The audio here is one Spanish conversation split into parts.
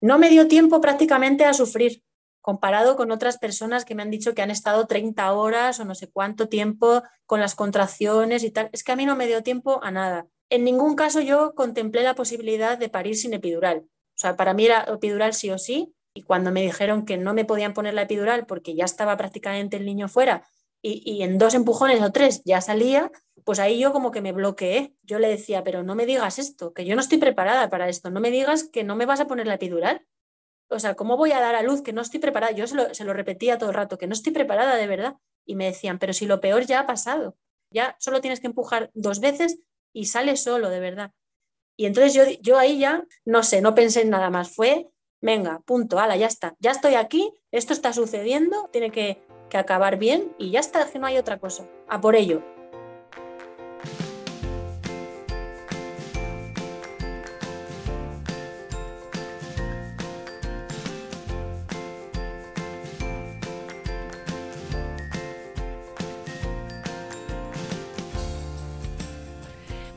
no me dio tiempo prácticamente a sufrir comparado con otras personas que me han dicho que han estado 30 horas o no sé cuánto tiempo con las contracciones y tal. Es que a mí no me dio tiempo a nada. En ningún caso yo contemplé la posibilidad de parir sin epidural. O sea, para mí era epidural sí o sí. Y cuando me dijeron que no me podían poner la epidural porque ya estaba prácticamente el niño fuera y, y en dos empujones o tres ya salía, pues ahí yo como que me bloqueé. Yo le decía, pero no me digas esto, que yo no estoy preparada para esto. No me digas que no me vas a poner la epidural o sea, ¿cómo voy a dar a luz que no estoy preparada? Yo se lo, repetía todo el rato, que no estoy preparada de verdad. Y me decían, pero si lo peor ya ha pasado, ya solo tienes que empujar dos veces y sale solo, de verdad. Y entonces yo, yo ahí ya, no sé, no pensé en nada más, fue, venga, punto, ala, ya está, ya estoy aquí, esto está sucediendo, tiene que, que acabar bien y ya está, que no hay otra cosa, a por ello.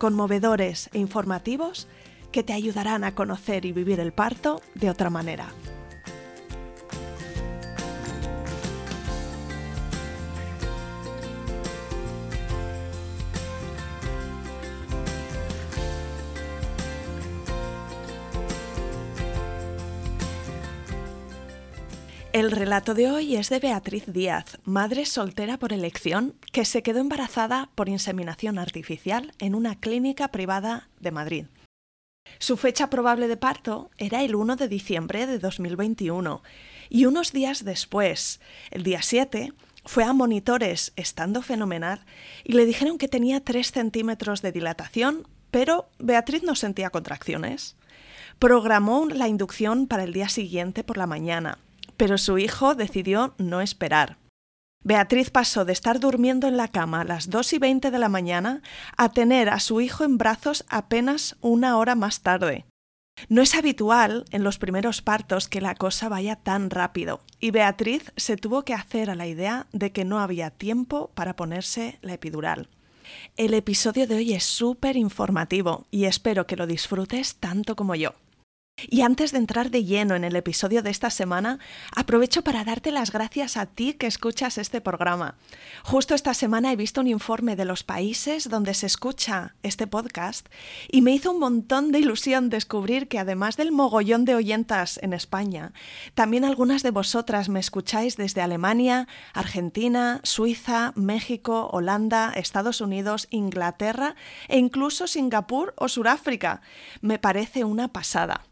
conmovedores e informativos que te ayudarán a conocer y vivir el parto de otra manera. El relato de hoy es de Beatriz Díaz, madre soltera por elección, que se quedó embarazada por inseminación artificial en una clínica privada de Madrid. Su fecha probable de parto era el 1 de diciembre de 2021 y unos días después, el día 7, fue a monitores estando fenomenal y le dijeron que tenía 3 centímetros de dilatación, pero Beatriz no sentía contracciones. Programó la inducción para el día siguiente por la mañana pero su hijo decidió no esperar. Beatriz pasó de estar durmiendo en la cama a las 2 y 20 de la mañana a tener a su hijo en brazos apenas una hora más tarde. No es habitual en los primeros partos que la cosa vaya tan rápido, y Beatriz se tuvo que hacer a la idea de que no había tiempo para ponerse la epidural. El episodio de hoy es súper informativo y espero que lo disfrutes tanto como yo. Y antes de entrar de lleno en el episodio de esta semana, aprovecho para darte las gracias a ti que escuchas este programa. Justo esta semana he visto un informe de los países donde se escucha este podcast y me hizo un montón de ilusión descubrir que además del mogollón de oyentas en España, también algunas de vosotras me escucháis desde Alemania, Argentina, Suiza, México, Holanda, Estados Unidos, Inglaterra e incluso Singapur o Suráfrica. Me parece una pasada.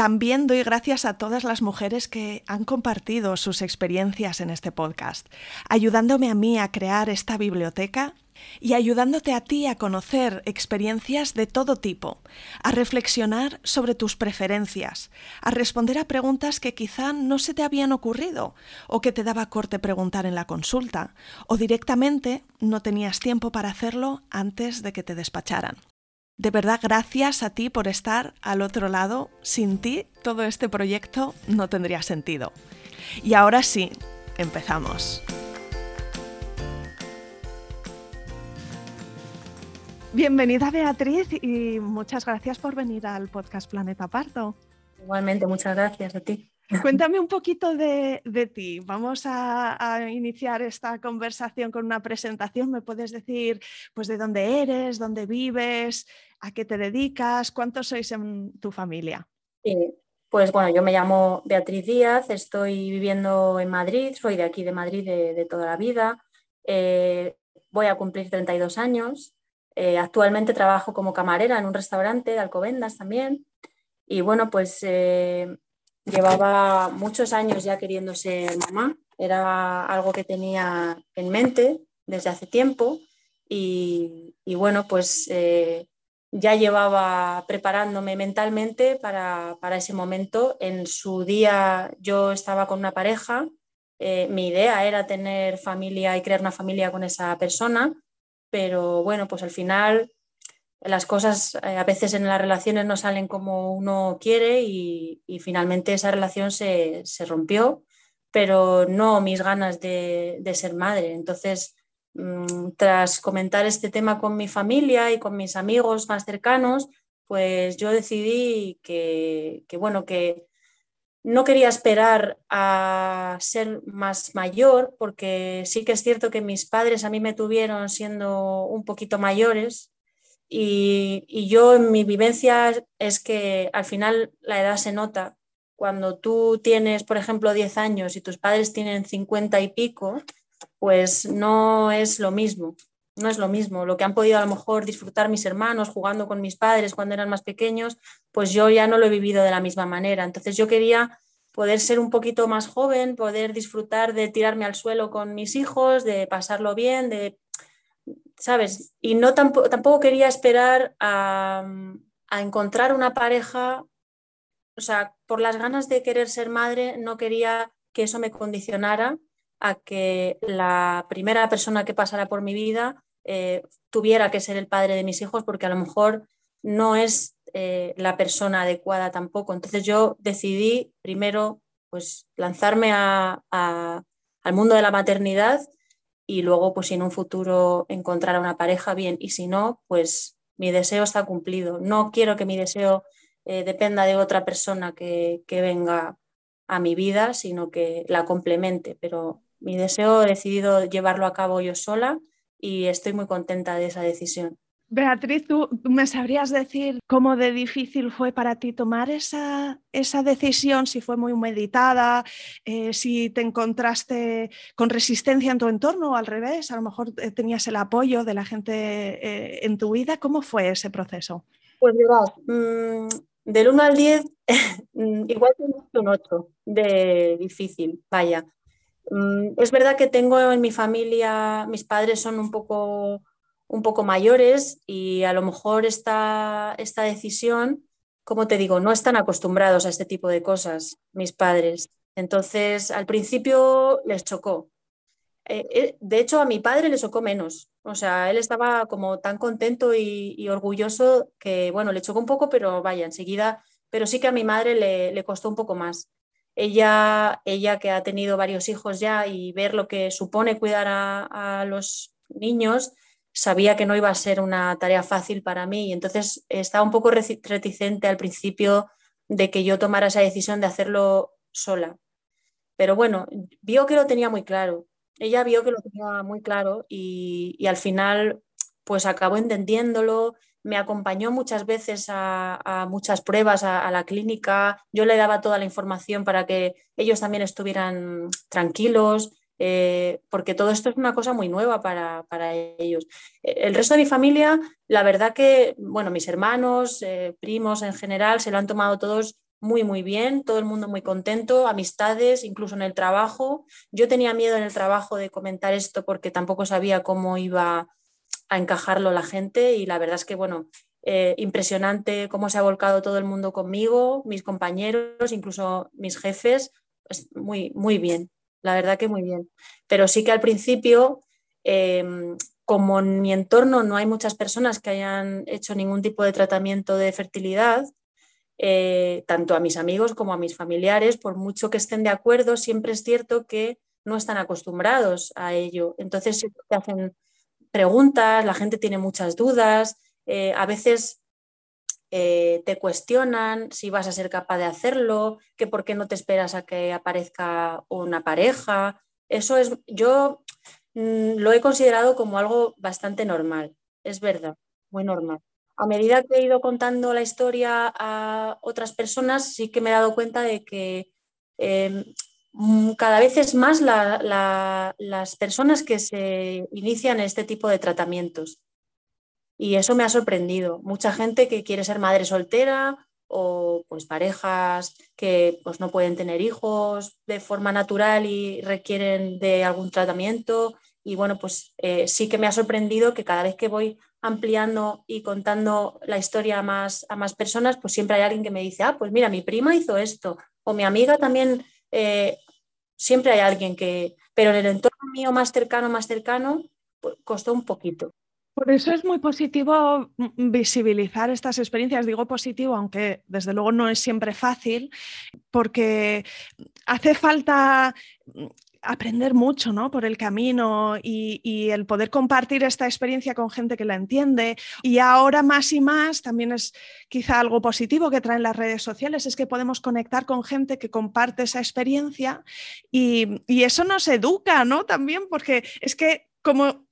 También doy gracias a todas las mujeres que han compartido sus experiencias en este podcast, ayudándome a mí a crear esta biblioteca y ayudándote a ti a conocer experiencias de todo tipo, a reflexionar sobre tus preferencias, a responder a preguntas que quizá no se te habían ocurrido o que te daba corte preguntar en la consulta, o directamente no tenías tiempo para hacerlo antes de que te despacharan. De verdad, gracias a ti por estar al otro lado. Sin ti, todo este proyecto no tendría sentido. Y ahora sí, empezamos. Bienvenida Beatriz y muchas gracias por venir al podcast Planeta Parto. Igualmente, muchas gracias a ti. Cuéntame un poquito de, ti. Vamos a, iniciar esta conversación con una presentación. ¿Me puedes decir pues, de dónde eres, dónde vives, a qué te dedicas, cuántos sois en tu familia? pues bueno, yo me llamo Beatriz Díaz, estoy viviendo en Madrid, soy de aquí de Madrid de, toda la vida. Eh, voy a cumplir 32 años. Eh, actualmente trabajo como camarera en un restaurante de Alcobendas también. Y bueno, pues eh, Llevaba muchos años ya queriendo ser mamá, era algo que tenía en mente desde hace tiempo y, bueno, pues eh, ya llevaba preparándome mentalmente para, ese momento. En su día yo estaba con una pareja, eh, mi idea era tener familia y crear una familia con esa persona, pero bueno, pues al final las cosas eh, a veces en las relaciones no salen como uno quiere y, finalmente esa relación se, rompió, pero no mis ganas de, de ser madre. Entonces, tras comentar este tema con mi familia y con mis amigos más cercanos, pues yo decidí que, bueno, que no quería esperar a ser más mayor, porque sí que es cierto que mis padres a mí me tuvieron siendo un poquito mayores y, y yo en mi vivencia es que al final la edad se nota. Cuando tú tienes, por ejemplo, 10 años y tus padres tienen 50 y pico, pues no es lo mismo, no es lo mismo. Lo que han podido a lo mejor disfrutar mis hermanos jugando con mis padres cuando eran más pequeños, pues yo ya no lo he vivido de la misma manera. Entonces yo quería poder ser un poquito más joven, poder disfrutar de tirarme al suelo con mis hijos, de pasarlo bien, de, ¿sabes? Y no tampoco, tampoco quería esperar a, a encontrar una pareja, o sea, por las ganas de querer ser madre, no quería que eso me condicionara a que la primera persona que pasara por mi vida eh, tuviera que ser el padre de mis hijos, porque a lo mejor no es eh, la persona adecuada tampoco. Entonces yo decidí primero pues lanzarme al mundo de la maternidad y luego pues si en un futuro encontrar una pareja bien y si no pues mi deseo está cumplido. No quiero que mi deseo eh, dependa de otra persona que, que venga a mi vida, sino que la complemente, pero mi deseo he decidido llevarlo a cabo yo sola y estoy muy contenta de esa decisión. Beatriz, ¿tú me sabrías decir cómo de difícil fue para ti tomar esa, esa decisión? Si fue muy meditada, eh, si te encontraste con resistencia en tu entorno o al revés, a lo mejor eh, tenías el apoyo de la gente eh, en tu vida. ¿Cómo fue ese proceso? Pues mirad, mm, del 1 al 10, mm, igual tengo un 8 de difícil, vaya. Mm, es verdad que tengo en mi familia, mis padres son un poco, un poco mayores y a lo mejor esta, esta decisión, como te digo, no están acostumbrados a este tipo de cosas, mis padres. Entonces, al principio les chocó. Eh, eh, de hecho, a mi padre le chocó menos. O sea, él estaba como tan contento y, orgulloso que, bueno, le chocó un poco, pero vaya, enseguida, pero sí que a mi madre le, le costó un poco más ella, ella que ha tenido varios hijos ya y ver lo que supone cuidar a, los niños, sabía que no iba a ser una tarea fácil para mí y entonces estaba un poco reticente al principio de que yo tomara esa decisión de hacerlo sola. Pero bueno, vio que lo tenía muy claro. Ella vio que lo tenía muy claro y, y al final pues acabó entendiéndolo me acompañó muchas veces a, muchas pruebas a, la clínica, yo le daba toda la información para que ellos también estuvieran tranquilos, eh, porque todo esto es una cosa muy nueva para, ellos. El resto de mi familia, la verdad que, bueno, mis hermanos, eh, primos en general, se lo han tomado todos muy, muy bien, todo el mundo muy contento, amistades, incluso en el trabajo. Yo tenía miedo en el trabajo de comentar esto porque tampoco sabía cómo iba a encajarlo la gente y la verdad es que, bueno, eh, impresionante cómo se ha volcado todo el mundo conmigo, mis compañeros, incluso mis jefes, pues muy, muy bien, la verdad que muy bien. Pero sí que al principio, em, como en mi entorno no hay muchas personas que hayan hecho ningún tipo de tratamiento de fertilidad, eh, tanto a mis amigos como a mis familiares, por mucho que estén de acuerdo, siempre es cierto que no están acostumbrados a ello. Entonces, te hacen preguntas, la gente tiene muchas dudas, eh, a veces eh, te cuestionan si vas a ser capaz de hacerlo, que por qué no te esperas a que aparezca una pareja. Eso es, yo mm, lo he considerado como algo bastante normal, es verdad, muy normal. A medida que he ido contando la historia a otras personas, sí que me he dado cuenta de que em, cada vez es más las personas que se inician este tipo de tratamientos. Y eso me ha sorprendido. Mucha gente que quiere ser madre soltera o pues parejas que pues no pueden tener hijos de forma natural y requieren de algún tratamiento. Y bueno, pues eh, sí que me ha sorprendido que cada vez que voy ampliando y contando la historia a más, a más personas, pues siempre hay alguien que me dice, ah, pues mira, mi prima hizo esto, o mi amiga también, eh, siempre hay alguien que, pero en el entorno mío más cercano, más cercano, pues costó un poquito. Por eso es muy positivo mm, visibilizar estas experiencias. Digo positivo, aunque desde luego no es siempre fácil, porque hace falta aprender mucho ¿no? por el camino y, el poder compartir esta experiencia con gente que la entiende. Y ahora más y más también es quizá algo positivo que traen las redes sociales, es que podemos conectar con gente que comparte esa experiencia y, y eso nos educa ¿no? también, porque es que como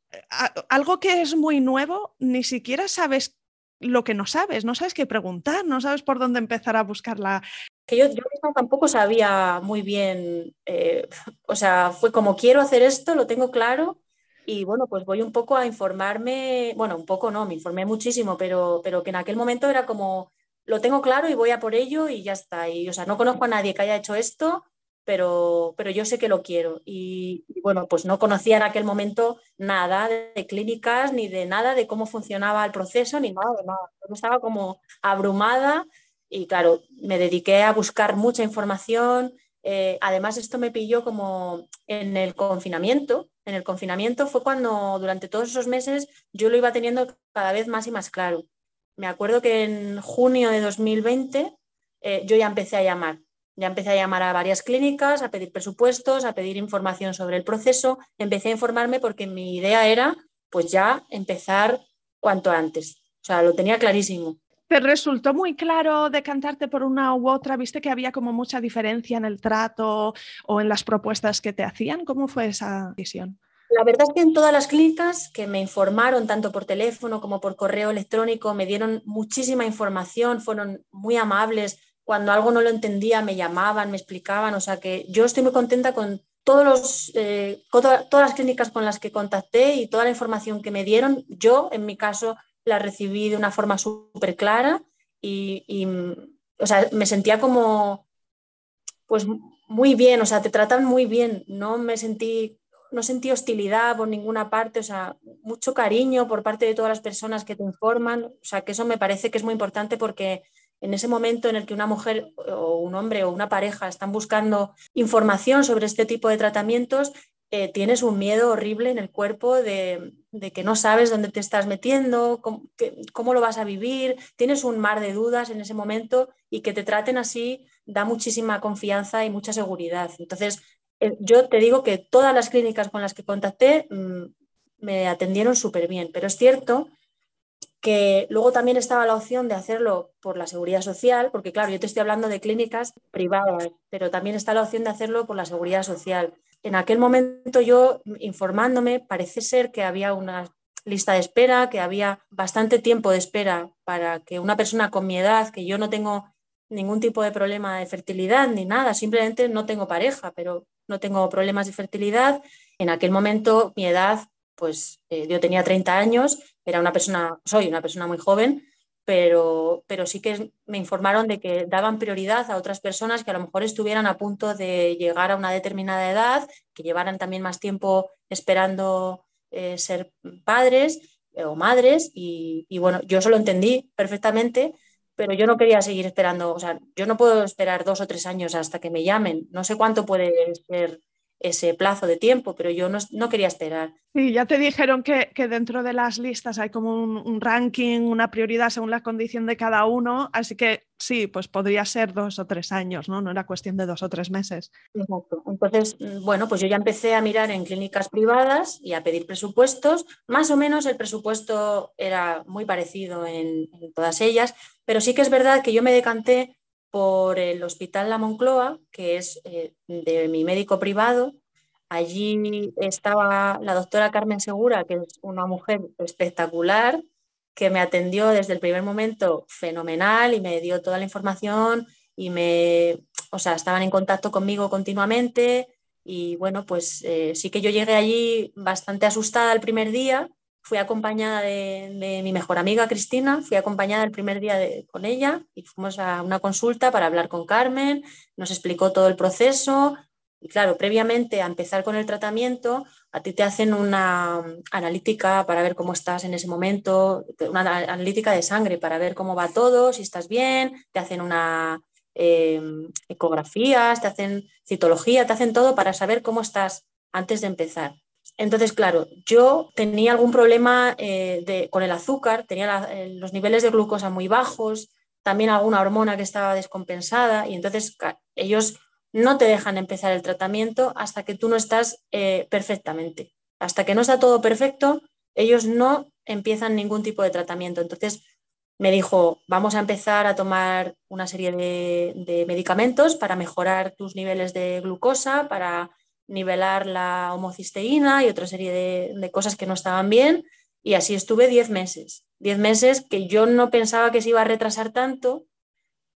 algo que es muy nuevo, ni siquiera sabes lo que no sabes, no sabes qué preguntar, no sabes por dónde empezar a buscarla. Que yo, yo tampoco sabía muy bien, eh, o sea, fue como quiero hacer esto, lo tengo claro y bueno, pues voy un poco a informarme, bueno, un poco no, me informé muchísimo, pero, pero que en aquel momento era como, lo tengo claro y voy a por ello y ya está. Y, o sea, no conozco a nadie que haya hecho esto pero, pero yo sé que lo quiero. Y, bueno, pues no conocía en aquel momento nada de, clínicas, ni de nada de cómo funcionaba el proceso, ni nada de nada. Estaba como abrumada y claro, me dediqué a buscar mucha información. Eh, además, esto me pilló como en el confinamiento. En el confinamiento fue cuando durante todos esos meses yo lo iba teniendo cada vez más y más claro. Me acuerdo que en junio de 2020 eh, yo ya empecé a llamar ya empecé a llamar a varias clínicas, a pedir presupuestos, a pedir información sobre el proceso. Empecé a informarme porque mi idea era pues ya empezar cuanto antes. O sea, lo tenía clarísimo. ¿Te resultó muy claro decantarte por una u otra? ¿Viste que había como mucha diferencia en el trato o en las propuestas que te hacían? ¿Cómo fue esa visión? La verdad es que en todas las clínicas que me informaron, tanto por teléfono como por correo electrónico, me dieron muchísima información, fueron muy amables, cuando algo no lo entendía me llamaban, me explicaban, o sea que yo estoy muy contenta con todos los, eh, todas las clínicas con las que contacté y toda la información que me dieron, yo en mi caso la recibí de una forma súper clara y, o sea, me sentía como, pues muy bien, o sea, te tratan muy bien, no me sentí, no sentí hostilidad por ninguna parte, o sea, mucho cariño por parte de todas las personas que te informan, o sea, que eso me parece que es muy importante porque en ese momento en el que una mujer o un hombre o una pareja están buscando información sobre este tipo de tratamientos, eh, tienes un miedo horrible en el cuerpo de, que no sabes dónde te estás metiendo, cómo, lo vas a vivir, tienes un mar de dudas en ese momento y que te traten así da muchísima confianza y mucha seguridad. Entonces, eh, yo te digo que todas las clínicas con las que contacté mm, me atendieron súper bien, pero es cierto que luego también estaba la opción de hacerlo por la seguridad social, porque claro, yo te estoy hablando de clínicas privadas, pero también está la opción de hacerlo por la seguridad social. En aquel momento yo, informándome, parece ser que había una lista de espera, que había bastante tiempo de espera para que una persona con mi edad, que yo no tengo ningún tipo de problema de fertilidad ni nada, simplemente no tengo pareja, pero no tengo problemas de fertilidad. En aquel momento mi edad, pues eh, yo tenía 30 años era una persona, soy una persona muy joven, pero, pero sí que me informaron de que daban prioridad a otras personas que a lo mejor estuvieran a punto de llegar a una determinada edad, que llevaran también más tiempo esperando eh, ser padres eh, o madres. Y, y, bueno, yo eso lo entendí perfectamente, pero yo no quería seguir esperando. O sea, yo no puedo esperar dos o tres años hasta que me llamen. No sé cuánto puede ser ese plazo de tiempo, pero yo no, quería esperar. Sí, ya te dijeron que, dentro de las listas hay como un, ranking, una prioridad según la condición de cada uno, así que sí, pues podría ser dos o tres años, ¿no? No era cuestión de dos o tres meses. Exacto. Entonces, mm, bueno, pues yo ya empecé a mirar en clínicas privadas y a pedir presupuestos. Más o menos el presupuesto era muy parecido en, en todas ellas, pero sí que es verdad que yo me decanté por el Hospital La Moncloa, que es eh, de mi médico privado. Allí estaba la doctora Carmen Segura, que es una mujer espectacular, que me atendió desde el primer momento fenomenal y me dio toda la información y me, o sea, estaban en contacto conmigo continuamente y bueno, pues eh, sí que yo llegué allí bastante asustada el primer día Fui acompañada de, mi mejor amiga Cristina, fui acompañada el primer día con ella y fuimos a una consulta para hablar con Carmen, nos explicó todo el proceso, Y claro, previamente a empezar con el tratamiento, a ti te hacen una analítica para ver cómo estás en ese momento, una analítica de sangre para ver cómo va todo, si estás bien, te hacen una eh, ecografías, te hacen citología, te hacen todo para saber cómo estás antes de empezar. Entonces, claro, yo tenía algún problema eh, con el azúcar, tenía los niveles de glucosa muy bajos, también alguna hormona que estaba descompensada y entonces ellos no te dejan empezar el tratamiento hasta que tú no estás eh, perfectamente. Hasta que no está todo perfecto, ellos no empiezan ningún tipo de tratamiento. Entonces me dijo, vamos a empezar a tomar una serie de, medicamentos para mejorar tus niveles de glucosa, para nivelar la homocisteína y otra serie de, cosas que no estaban bien. Y así estuve 10 meses. 10 meses que yo no pensaba que se iba a retrasar tanto,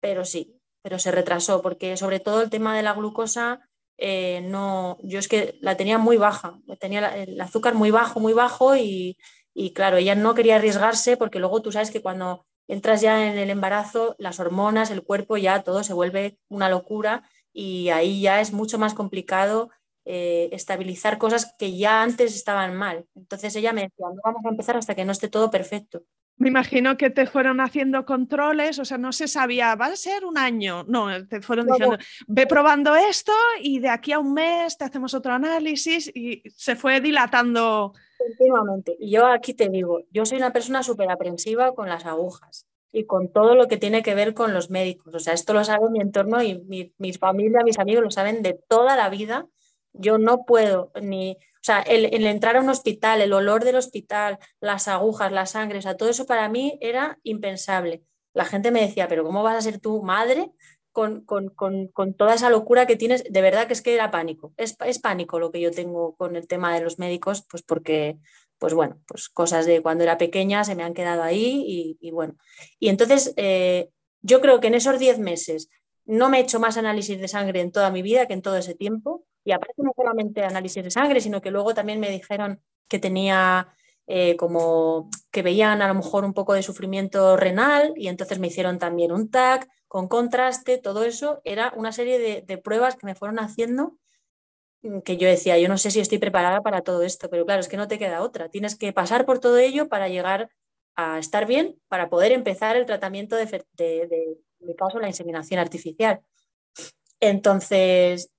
pero sí, pero se retrasó porque sobre todo el tema de la glucosa, eh, no, yo es que la tenía muy baja, tenía el azúcar muy bajo, muy bajo y, y claro, ella no quería arriesgarse porque luego tú sabes que cuando entras ya en el embarazo, las hormonas, el cuerpo, ya todo se vuelve una locura y ahí ya es mucho más complicado eh, estabilizar cosas que ya antes estaban mal. Entonces ella me decía, no vamos a empezar hasta que no esté todo perfecto. Me imagino que te fueron haciendo controles, o sea, no se sabía, va a ser un año, no, te fueron diciendo, ve probando esto y de aquí a un mes te hacemos otro análisis y se fue dilatando. Continuamente. Y yo aquí te digo, yo soy una persona súper aprensiva con las agujas y con todo lo que tiene que ver con los médicos. O sea, esto lo sabe mi entorno y mi, mi familia, mis amigos lo saben de toda la vida. Yo no puedo ni, o sea, el, entrar a un hospital, el olor del hospital, las agujas, la sangre, o sea, todo eso para mí era impensable. La gente me decía, pero ¿cómo vas a ser tu madre con, toda esa locura que tienes? De verdad que es que era pánico. Es, pánico lo que yo tengo con el tema de los médicos, pues porque, pues bueno, pues cosas de cuando era pequeña se me han quedado ahí y, bueno. Y entonces, eh, yo creo que en esos 10 meses no me he hecho más análisis de sangre en toda mi vida que en todo ese tiempo. Y aparte no solamente análisis de sangre, sino que luego también me dijeron que tenía eh, como que veían a lo mejor un poco de sufrimiento renal y entonces me hicieron también un TAC con contraste, todo eso era una serie de, pruebas que me fueron haciendo mm, que yo decía, yo no sé si estoy preparada para todo esto, pero claro, es que no te queda otra. Tienes que pasar por todo ello para llegar a estar bien, para poder empezar el tratamiento de, de, de en mi caso, la inseminación artificial. Entonces,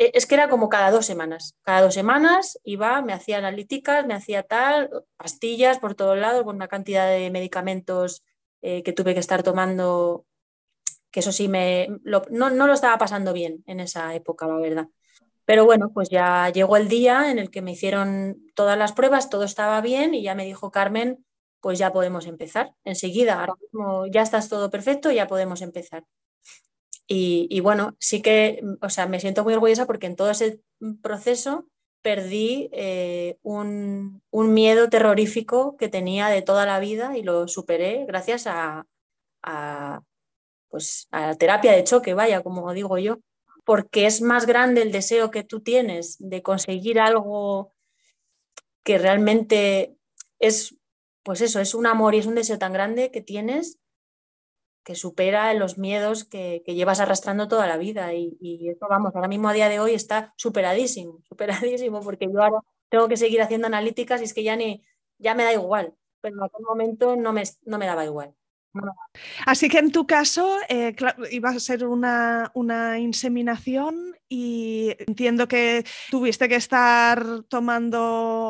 es que era como cada dos semanas. Cada dos semanas iba, me hacía analíticas, me hacía tal, pastillas por todos lados, con una cantidad de medicamentos eh, que tuve que estar tomando, que eso sí, me, no, no, lo estaba pasando bien en esa época, la verdad. Pero bueno, pues ya llegó el día en el que me hicieron todas las pruebas, todo estaba bien y ya me dijo Carmen, pues ya podemos empezar. Enseguida, ahora mismo ya estás todo perfecto, ya podemos empezar. Y, bueno, sí que, o sea, me siento muy orgullosa porque en todo ese proceso perdí eh, un, miedo terrorífico que tenía de toda la vida y lo superé gracias a, pues, a la terapia de choque, vaya, como digo yo, porque es más grande el deseo que tú tienes de conseguir algo que realmente es, pues eso, es un amor y es un deseo tan grande que tienes que supera los miedos que, llevas arrastrando toda la vida. Y, y, eso, vamos, ahora mismo a día de hoy está superadísimo, superadísimo, porque yo ahora tengo que seguir haciendo analíticas y es que ya, ni, ya me da igual, pero en aquel momento no me, no me daba igual. Así que en tu caso eh, iba a ser una, inseminación y entiendo que tuviste que estar tomando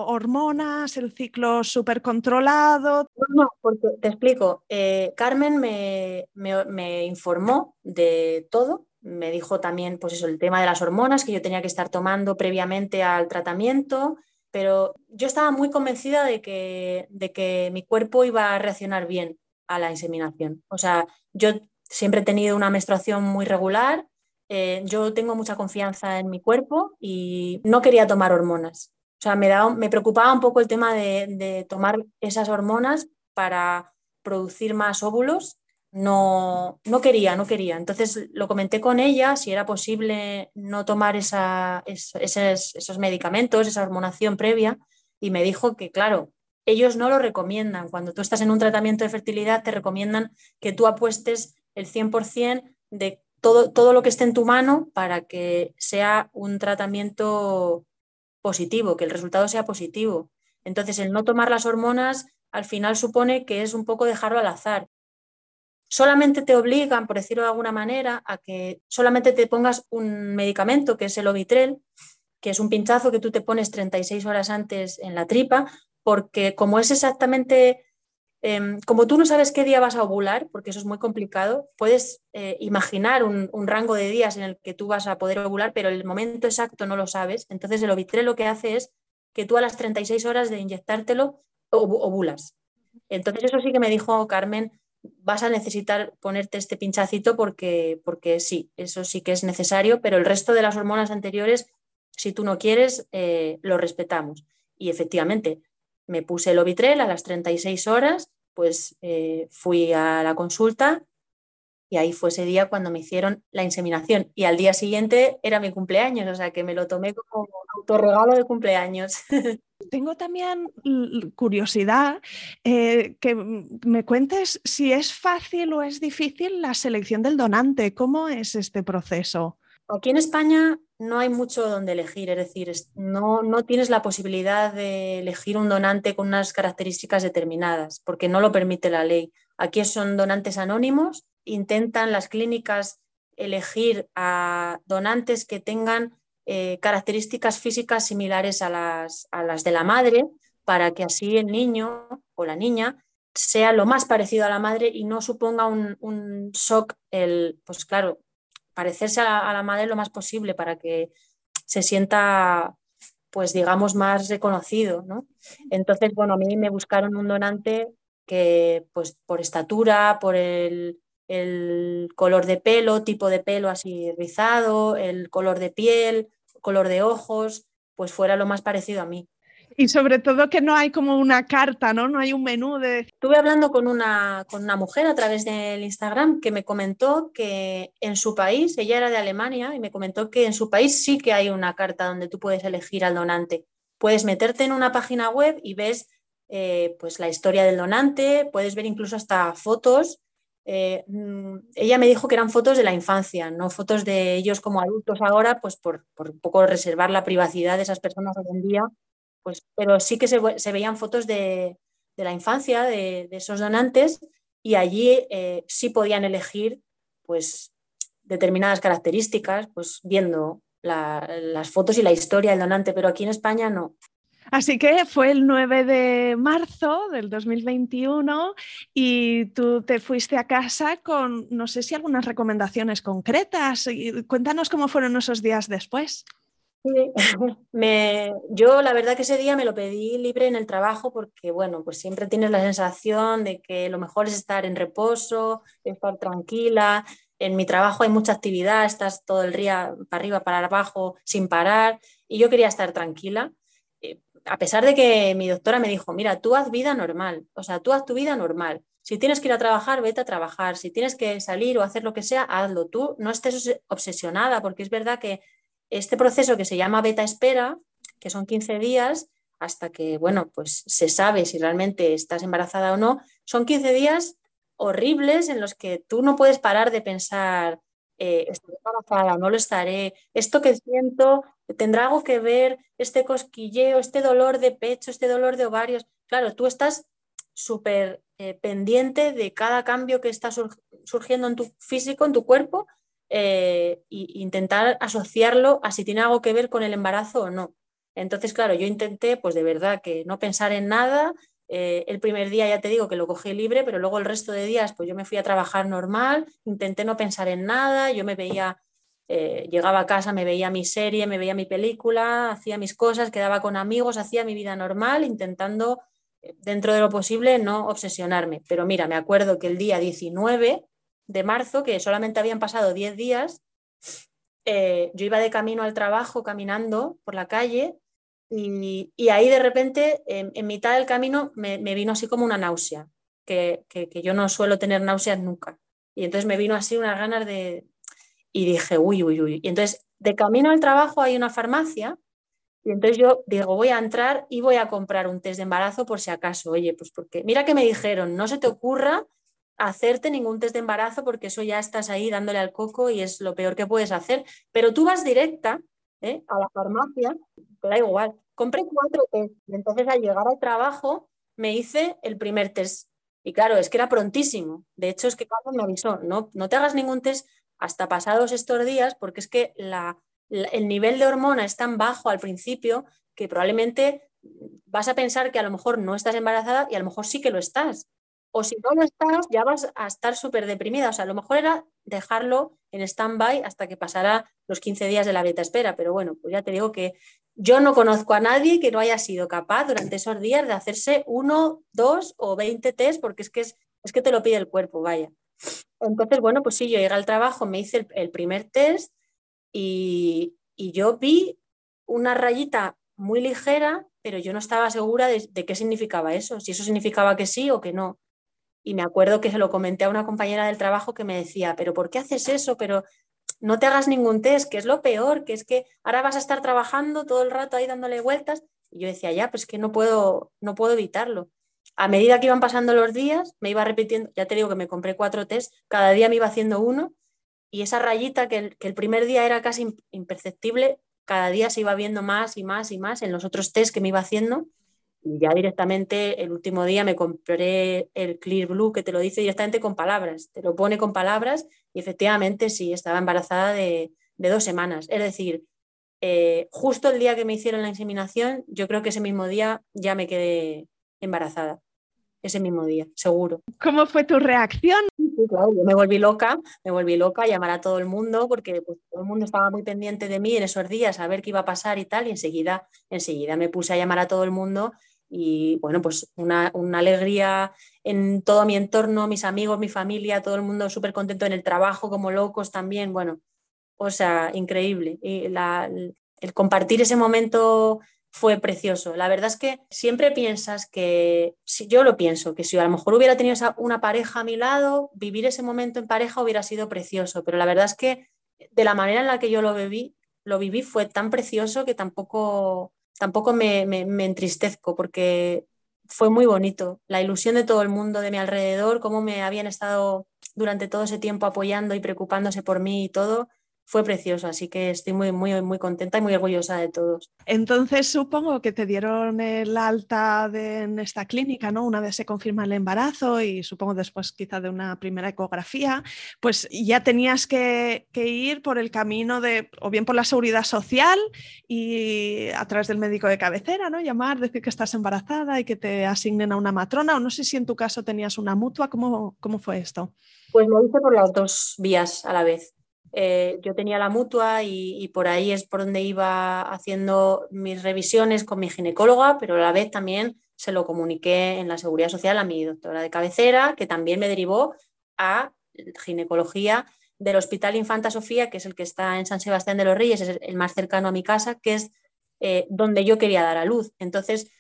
hormonas, el ciclo súper controlado. No, porque te explico. Eh, Carmen me, me, informó de todo. Me dijo también, pues eso, el tema de las hormonas que yo tenía que estar tomando previamente al tratamiento, pero yo estaba muy convencida de que, de que mi cuerpo iba a reaccionar bien a la inseminación. O sea, yo siempre he tenido una menstruación muy regular, eh, yo tengo mucha confianza en mi cuerpo y no quería tomar hormonas. O sea, me, me preocupaba un poco el tema de, tomar esas hormonas para producir más óvulos. No, no quería, no quería. Entonces lo comenté con ella si era posible no tomar esa, esos, esos medicamentos, esa hormonación previa, y me dijo que, claro, ellos no lo recomiendan. Cuando tú estás en un tratamiento de fertilidad, te recomiendan que tú apuestes el 100% de todo, todo lo que esté en tu mano para que sea un tratamiento positivo, que el resultado sea positivo. Entonces, el no tomar las hormonas al final supone que es un poco dejarlo al azar. Solamente te obligan, por decirlo de alguna manera, a que solamente te pongas un medicamento, que es el Ovitrel, que es un pinchazo que tú te pones 36 horas antes en la tripa, porque como es exactamente Em, como tú no sabes qué día vas a ovular, porque eso es muy complicado, puedes eh, imaginar un, rango de días en el que tú vas a poder ovular, pero el momento exacto no lo sabes. Entonces el Ovitrel lo que hace es que tú a las 36 horas de inyectártelo ovulas. Entonces eso sí que me dijo Carmen, vas a necesitar ponerte este pinchacito porque, porque sí, eso sí que es necesario, pero el resto de las hormonas anteriores, si tú no quieres, eh, lo respetamos. Y efectivamente, me puse el Ovitrel a las 36 horas, pues eh, fui a la consulta y ahí fue ese día cuando me hicieron la inseminación. Y al día siguiente era mi cumpleaños, o sea que me lo tomé como autorregalo de cumpleaños. Tengo también curiosidad eh, que me cuentes si es fácil o es difícil la selección del donante. ¿Cómo es este proceso? Aquí en España no hay mucho donde elegir, es decir, no, no tienes la posibilidad de elegir un donante con unas características determinadas, porque no lo permite la ley. Aquí son donantes anónimos, intentan las clínicas elegir a donantes que tengan eh, características físicas similares a las, a las de la madre, para que así el niño o la niña sea lo más parecido a la madre y no suponga un, un shock el, pues claro, parecerse a la, madre lo más posible para que se sienta, pues digamos, más reconocido, ¿no? Entonces, bueno, a mí me buscaron un donante que, pues por estatura, por el, el color de pelo, tipo de pelo así rizado, el color de piel, color de ojos, pues fuera lo más parecido a mí. Y sobre todo que no hay como una carta, ¿no? No hay un menú de... Estuve hablando con una, con una mujer a través del Instagram que me comentó que en su país, ella era de Alemania, y me comentó que en su país sí que hay una carta donde tú puedes elegir al donante. Puedes meterte en una página web y ves eh, pues la historia del donante, puedes ver incluso hasta fotos. Eh, mm, ella me dijo que eran fotos de la infancia, no fotos de ellos como adultos ahora, pues por, por poco reservar la privacidad de esas personas hoy en día pues, pero sí que se, veían fotos de, la infancia de, esos donantes y allí eh, sí podían elegir pues, determinadas características, pues viendo las fotos y la historia del donante, pero aquí en España no. Así que fue el 9 de marzo del 2021 y tú te fuiste a casa con, no sé si algunas recomendaciones concretas. Cuéntanos cómo fueron esos días después. Me, yo la verdad que ese día me lo pedí libre en el trabajo porque, bueno, pues siempre tienes la sensación de que lo mejor es estar en reposo, estar tranquila. En mi trabajo hay mucha actividad, estás todo el día para arriba, para abajo, sin parar, y yo quería estar tranquila. Eh, a pesar de que mi doctora me dijo, mira, tú haz vida normal, o sea, tú haz tu vida normal. Si tienes que ir a trabajar, vete a trabajar. Si tienes que salir o hacer lo que sea, hazlo. Tú no estés obsesionada, porque es verdad que este proceso que se llama beta espera, que son 15 días, hasta que, bueno, pues se sabe si realmente estás embarazada o no, son 15 días horribles en los que tú no puedes parar de pensar, eh, ¿estaré embarazada no lo estaré? ¿Esto que siento tendrá algo que ver? ¿Este cosquilleo, este dolor de pecho, este dolor de ovarios? Claro, tú estás súper eh, pendiente de cada cambio que está surgiendo en tu físico, en tu cuerpo, e intentar asociarlo a si tiene algo que ver con el embarazo o no. Entonces, claro, yo intenté, pues de verdad, que no pensar en nada. Eh, el primer día ya te digo que lo cogí libre, pero luego el resto de días, pues yo me fui a trabajar normal, intenté no pensar en nada, yo me veía, eh, llegaba a casa, me veía mi serie, me veía mi película, hacía mis cosas, quedaba con amigos, hacía mi vida normal, intentando, dentro de lo posible, no obsesionarme. Pero mira, me acuerdo que el día 19 de marzo, que solamente habían pasado 10 días, eh, yo iba de camino al trabajo caminando por la calle y, ahí de repente, en, mitad del camino, me, vino así como una náusea, que, yo no suelo tener náuseas nunca. Y entonces me vino así unas ganas de... Y dije, uy, uy, uy. Y entonces, de camino al trabajo hay una farmacia y entonces yo digo, voy a entrar y voy a comprar un test de embarazo por si acaso. Oye, pues porque, mira que me dijeron, no se te ocurra hacerte ningún test de embarazo porque eso ya estás ahí dándole al coco y es lo peor que puedes hacer. Pero tú vas directa ¿eh? a la farmacia, te da igual. Compré cuatro test y entonces al llegar al trabajo me hice el primer test. Y claro, es que era prontísimo. De hecho, es que Carlos me avisó, no, no te hagas ningún test hasta pasados estos días porque es que la, el nivel de hormona es tan bajo al principio que probablemente vas a pensar que a lo mejor no estás embarazada y a lo mejor sí que lo estás. O si no lo estás, ya vas a estar súper deprimida. O sea, a lo mejor era dejarlo en stand-by hasta que pasara los 15 días de la beta espera. Pero bueno, pues ya te digo que yo no conozco a nadie que no haya sido capaz durante esos días de hacerse uno, dos o veinte test, porque es que, es, que te lo pide el cuerpo, vaya. Entonces, bueno, pues sí, yo llegué al trabajo, me hice el, primer test y, yo vi una rayita muy ligera, pero yo no estaba segura de, qué significaba eso, si eso significaba que sí o que no. Y me acuerdo que se lo comenté a una compañera del trabajo que me decía, pero ¿por qué haces eso? Pero no te hagas ningún test, que es lo peor, que es que ahora vas a estar trabajando todo el rato ahí dándole vueltas. Y yo decía, ya, pues que no puedo, no puedo evitarlo. A medida que iban pasando los días, me iba repitiendo, ya te digo que me compré cuatro test, cada día me iba haciendo uno y esa rayita que el, que el primer día era casi imperceptible, cada día se iba viendo más y más y más en los otros test que me iba haciendo y ya directamente el último día me compré el Clear Blue que te lo dice directamente con palabras, te lo pone con palabras y efectivamente sí, estaba embarazada de, dos semanas. Es decir, eh, justo el día que me hicieron la inseminación, yo creo que ese mismo día ya me quedé embarazada. Ese mismo día, seguro. ¿Cómo fue tu reacción? Sí, claro, yo me volví loca, me volví loca a llamar a todo el mundo porque pues, todo el mundo estaba muy pendiente de mí en esos días a ver qué iba a pasar y tal y enseguida, enseguida me puse a llamar a todo el mundo y bueno, pues una, alegría en todo mi entorno, mis amigos, mi familia, todo el mundo súper contento en el trabajo, como locos también, bueno, o sea, increíble. Y el compartir ese momento fue precioso. La verdad es que siempre piensas que, si yo lo pienso, que si a lo mejor hubiera tenido una pareja a mi lado, vivir ese momento en pareja hubiera sido precioso, pero la verdad es que de la manera en la que yo lo viví, lo viví fue tan precioso que tampoco tampoco me, entristezco porque fue muy bonito. La ilusión de todo el mundo de mi alrededor, cómo me habían estado durante todo ese tiempo apoyando y preocupándose por mí y todo, fue precioso, así que estoy muy, muy, muy contenta y muy orgullosa de todos. Entonces supongo que te dieron el alta en esta clínica, ¿no? Una vez se confirma el embarazo y supongo después quizá de una primera ecografía, pues ya tenías que, ir por el camino de, o bien por la seguridad social y a través del médico de cabecera, ¿no? Llamar, decir que estás embarazada y que te asignen a una matrona, o no sé si en tu caso tenías una mutua, ¿cómo, cómo fue esto? Pues lo hice por las dos vías a la vez. Eh, yo tenía la mutua y, por ahí es por donde iba haciendo mis revisiones con mi ginecóloga, pero a la vez también se lo comuniqué en la seguridad social a mi doctora de cabecera, que también me derivó a ginecología del Hospital Infanta Sofía, que es el que está en San Sebastián de los Reyes, es el más cercano a mi casa, que es eh, donde yo quería dar a luz. Entonces,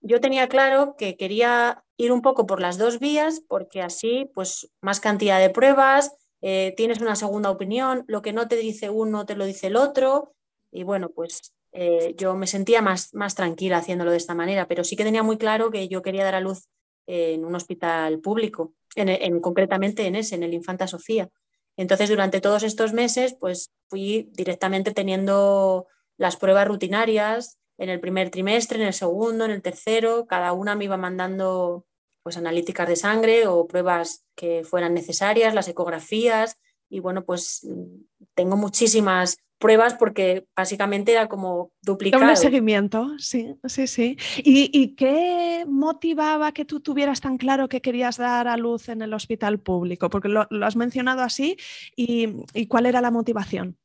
yo tenía claro que quería ir un poco por las dos vías, porque así, pues, más cantidad de pruebas, eh, tienes una segunda opinión, lo que no te dice uno te lo dice el otro, y bueno, pues eh, yo me sentía más, más tranquila haciéndolo de esta manera, pero sí que tenía muy claro que yo quería dar a luz en un hospital público, en, concretamente en ese, en el Infanta Sofía. Entonces, durante todos estos meses, pues fui directamente teniendo las pruebas rutinarias en el primer trimestre, en el segundo, en el tercero, cada una me iba mandando pues analíticas de sangre o pruebas que fueran necesarias, las ecografías y bueno, pues tengo muchísimas pruebas porque básicamente era como duplicado. Un seguimiento, sí, sí, sí. ¿Y, qué motivaba que tú tuvieras tan claro que querías dar a luz en el hospital público? Porque lo, has mencionado así y, cuál era la motivación?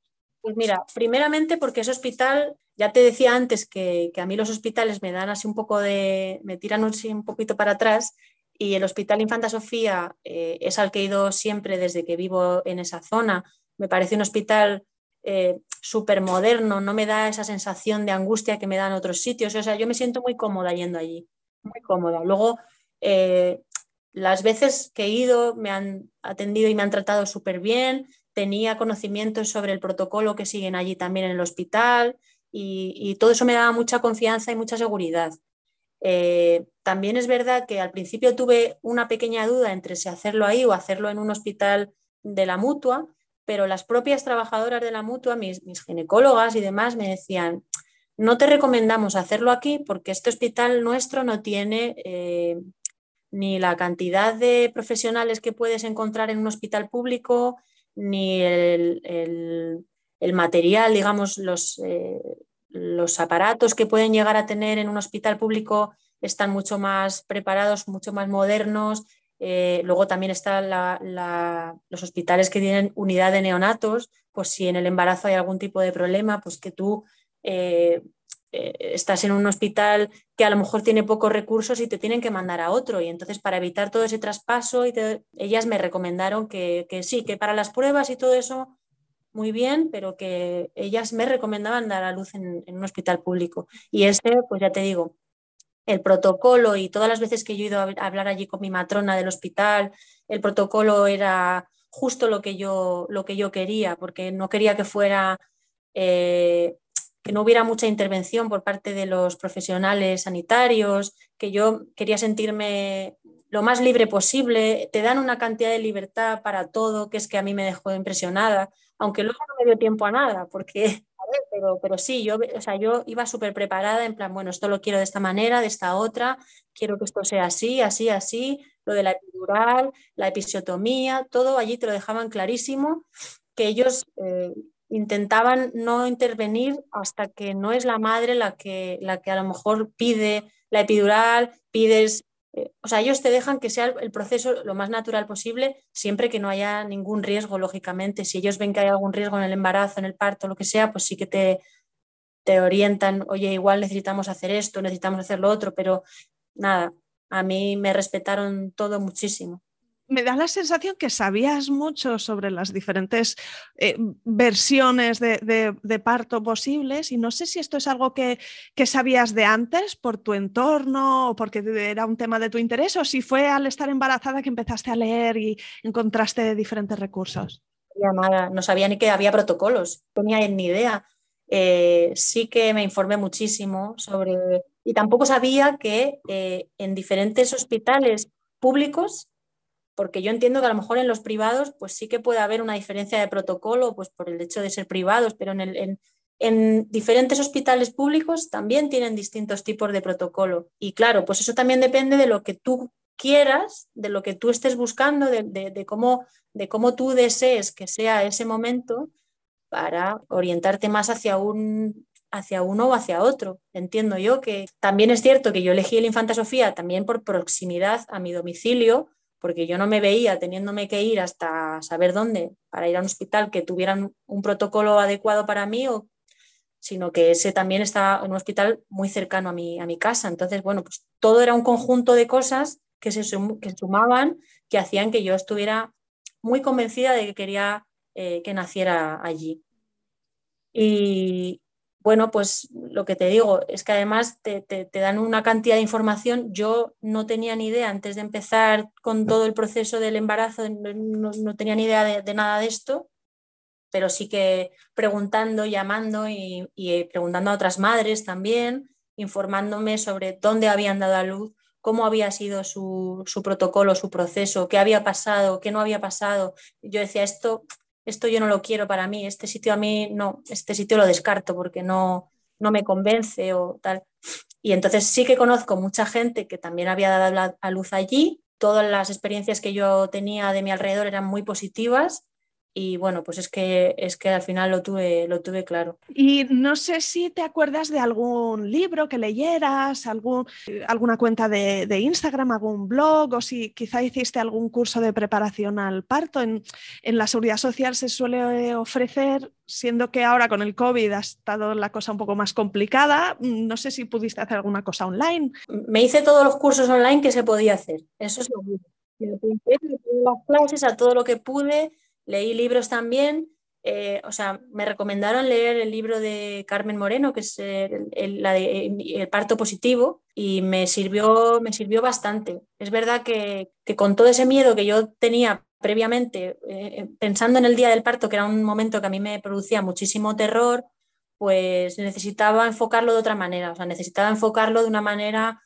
Pues mira, primeramente porque ese hospital ya te decía antes que, a mí los hospitales me dan así un poco de, me tiran un, poquito para atrás y el Hospital Infanta Sofía eh, es al que he ido siempre desde que vivo en esa zona. Me parece un hospital eh, súper moderno, no me da esa sensación de angustia que me dan otros sitios. O sea, yo me siento muy cómoda yendo allí, muy cómoda. Luego, eh, las veces que he ido me han atendido y me han tratado súper bien, tenía conocimientos sobre el protocolo que siguen allí también en el hospital y, todo eso me daba mucha confianza y mucha seguridad. Eh, también es verdad que al principio tuve una pequeña duda entre si hacerlo ahí o hacerlo en un hospital de la mutua, pero las propias trabajadoras de la mutua, mis, ginecólogas y demás, me decían, no te recomendamos hacerlo aquí porque este hospital nuestro no tiene eh, ni la cantidad de profesionales que puedes encontrar en un hospital público, ni el, material, digamos, los, eh, los aparatos que pueden llegar a tener en un hospital público están mucho más preparados, mucho más modernos. Eh, luego también están los hospitales que tienen unidad de neonatos, pues si en el embarazo hay algún tipo de problema, pues que tú eh, estás en un hospital que a lo mejor tiene pocos recursos y te tienen que mandar a otro. Y entonces para evitar todo ese traspaso, y ellas me recomendaron que, sí, que para las pruebas y todo eso muy bien, pero que ellas me recomendaban dar a luz en, en un hospital público. Y ese, pues ya te digo, el protocolo y todas las veces que yo he ido a hablar allí con mi matrona del hospital, el protocolo era justo lo que yo, lo que yo quería, porque no quería que fuera, eh, que no hubiera mucha intervención por parte de los profesionales sanitarios, que yo quería sentirme lo más libre posible, te dan una cantidad de libertad para todo, que es que a mí me dejó impresionada, aunque luego no me dio tiempo a nada, porque pero, pero sí, yo, o sea, yo iba súper preparada en plan, bueno, esto lo quiero de esta manera, de esta otra, quiero que esto sea así, así, así, lo de la epidural, la episiotomía, todo allí te lo dejaban clarísimo, que ellos eh, intentaban no intervenir hasta que no es la madre la que, la que a lo mejor pide la epidural, pides eh, o sea, ellos te dejan que sea el proceso lo más natural posible, siempre que no haya ningún riesgo, lógicamente. Si ellos ven que hay algún riesgo en el embarazo, en el parto, lo que sea, pues sí que te, te orientan, oye, igual necesitamos hacer esto, necesitamos hacer lo otro, pero nada, a mí me respetaron todo muchísimo me da la sensación que sabías mucho sobre las diferentes eh, versiones de, parto posibles y no sé si esto es algo que, sabías de antes por tu entorno o porque era un tema de tu interés o si fue al estar embarazada que empezaste a leer y encontraste diferentes recursos. No sabía ni que había protocolos, tenía ni idea. Eh, sí que me informé muchísimo sobre... Y tampoco sabía que eh, en diferentes hospitales públicos porque yo entiendo que a lo mejor en los privados pues sí que puede haber una diferencia de protocolo pues por el hecho de ser privados, pero en, en, diferentes hospitales públicos también tienen distintos tipos de protocolo. Y claro, pues eso también depende de lo que tú quieras, de lo que tú estés buscando, de, cómo, de cómo tú desees que sea ese momento para orientarte más hacia un hacia uno o hacia otro. Entiendo yo que también es cierto que yo elegí el Infanta Sofía también por proximidad a mi domicilio, porque yo no me veía teniéndome que ir hasta saber dónde para ir a un hospital que tuvieran un protocolo adecuado para mí, o, sino que ese también estaba en un hospital muy cercano a mi, a mi casa. Entonces, bueno, pues todo era un conjunto de cosas que se que sumaban, que hacían que yo estuviera muy convencida de que quería eh, que naciera allí. Y, bueno, pues lo que te digo es que además te, dan una cantidad de información. Yo no tenía ni idea antes de empezar con todo el proceso del embarazo, no, tenía ni idea de, nada de esto, pero sí que preguntando, llamando y, preguntando a otras madres también, informándome sobre dónde habían dado a luz, cómo había sido su, su protocolo, su proceso, qué había pasado, qué no había pasado. Yo decía, esto esto yo no lo quiero para mí, este sitio a mí no, este sitio lo descarto porque no, no me convence o tal. Y entonces sí que conozco mucha gente que también había dado a luz allí. Todas las experiencias que yo tenía de mi alrededor eran muy positivas y bueno, pues es que, es que al final lo tuve, lo tuve claro. Y no sé si te acuerdas de algún libro que leyeras, algún, alguna cuenta de, Instagram, algún blog, o si quizá hiciste algún curso de preparación al parto. En, en, la seguridad social se suele ofrecer, siendo que ahora con el COVID ha estado la cosa un poco más complicada, no sé si pudiste hacer alguna cosa online. Me hice todos los cursos online que se podía hacer, eso es lo mismo. las clases a todo lo que pude Leí libros también, eh, o sea, me recomendaron leer el libro de Carmen Moreno, que es el, la de, el parto positivo, y me sirvió, me sirvió bastante. Es verdad que, con todo ese miedo que yo tenía previamente, eh, pensando en el día del parto, que era un momento que a mí me producía muchísimo terror, pues necesitaba enfocarlo de otra manera, o sea, necesitaba enfocarlo de una manera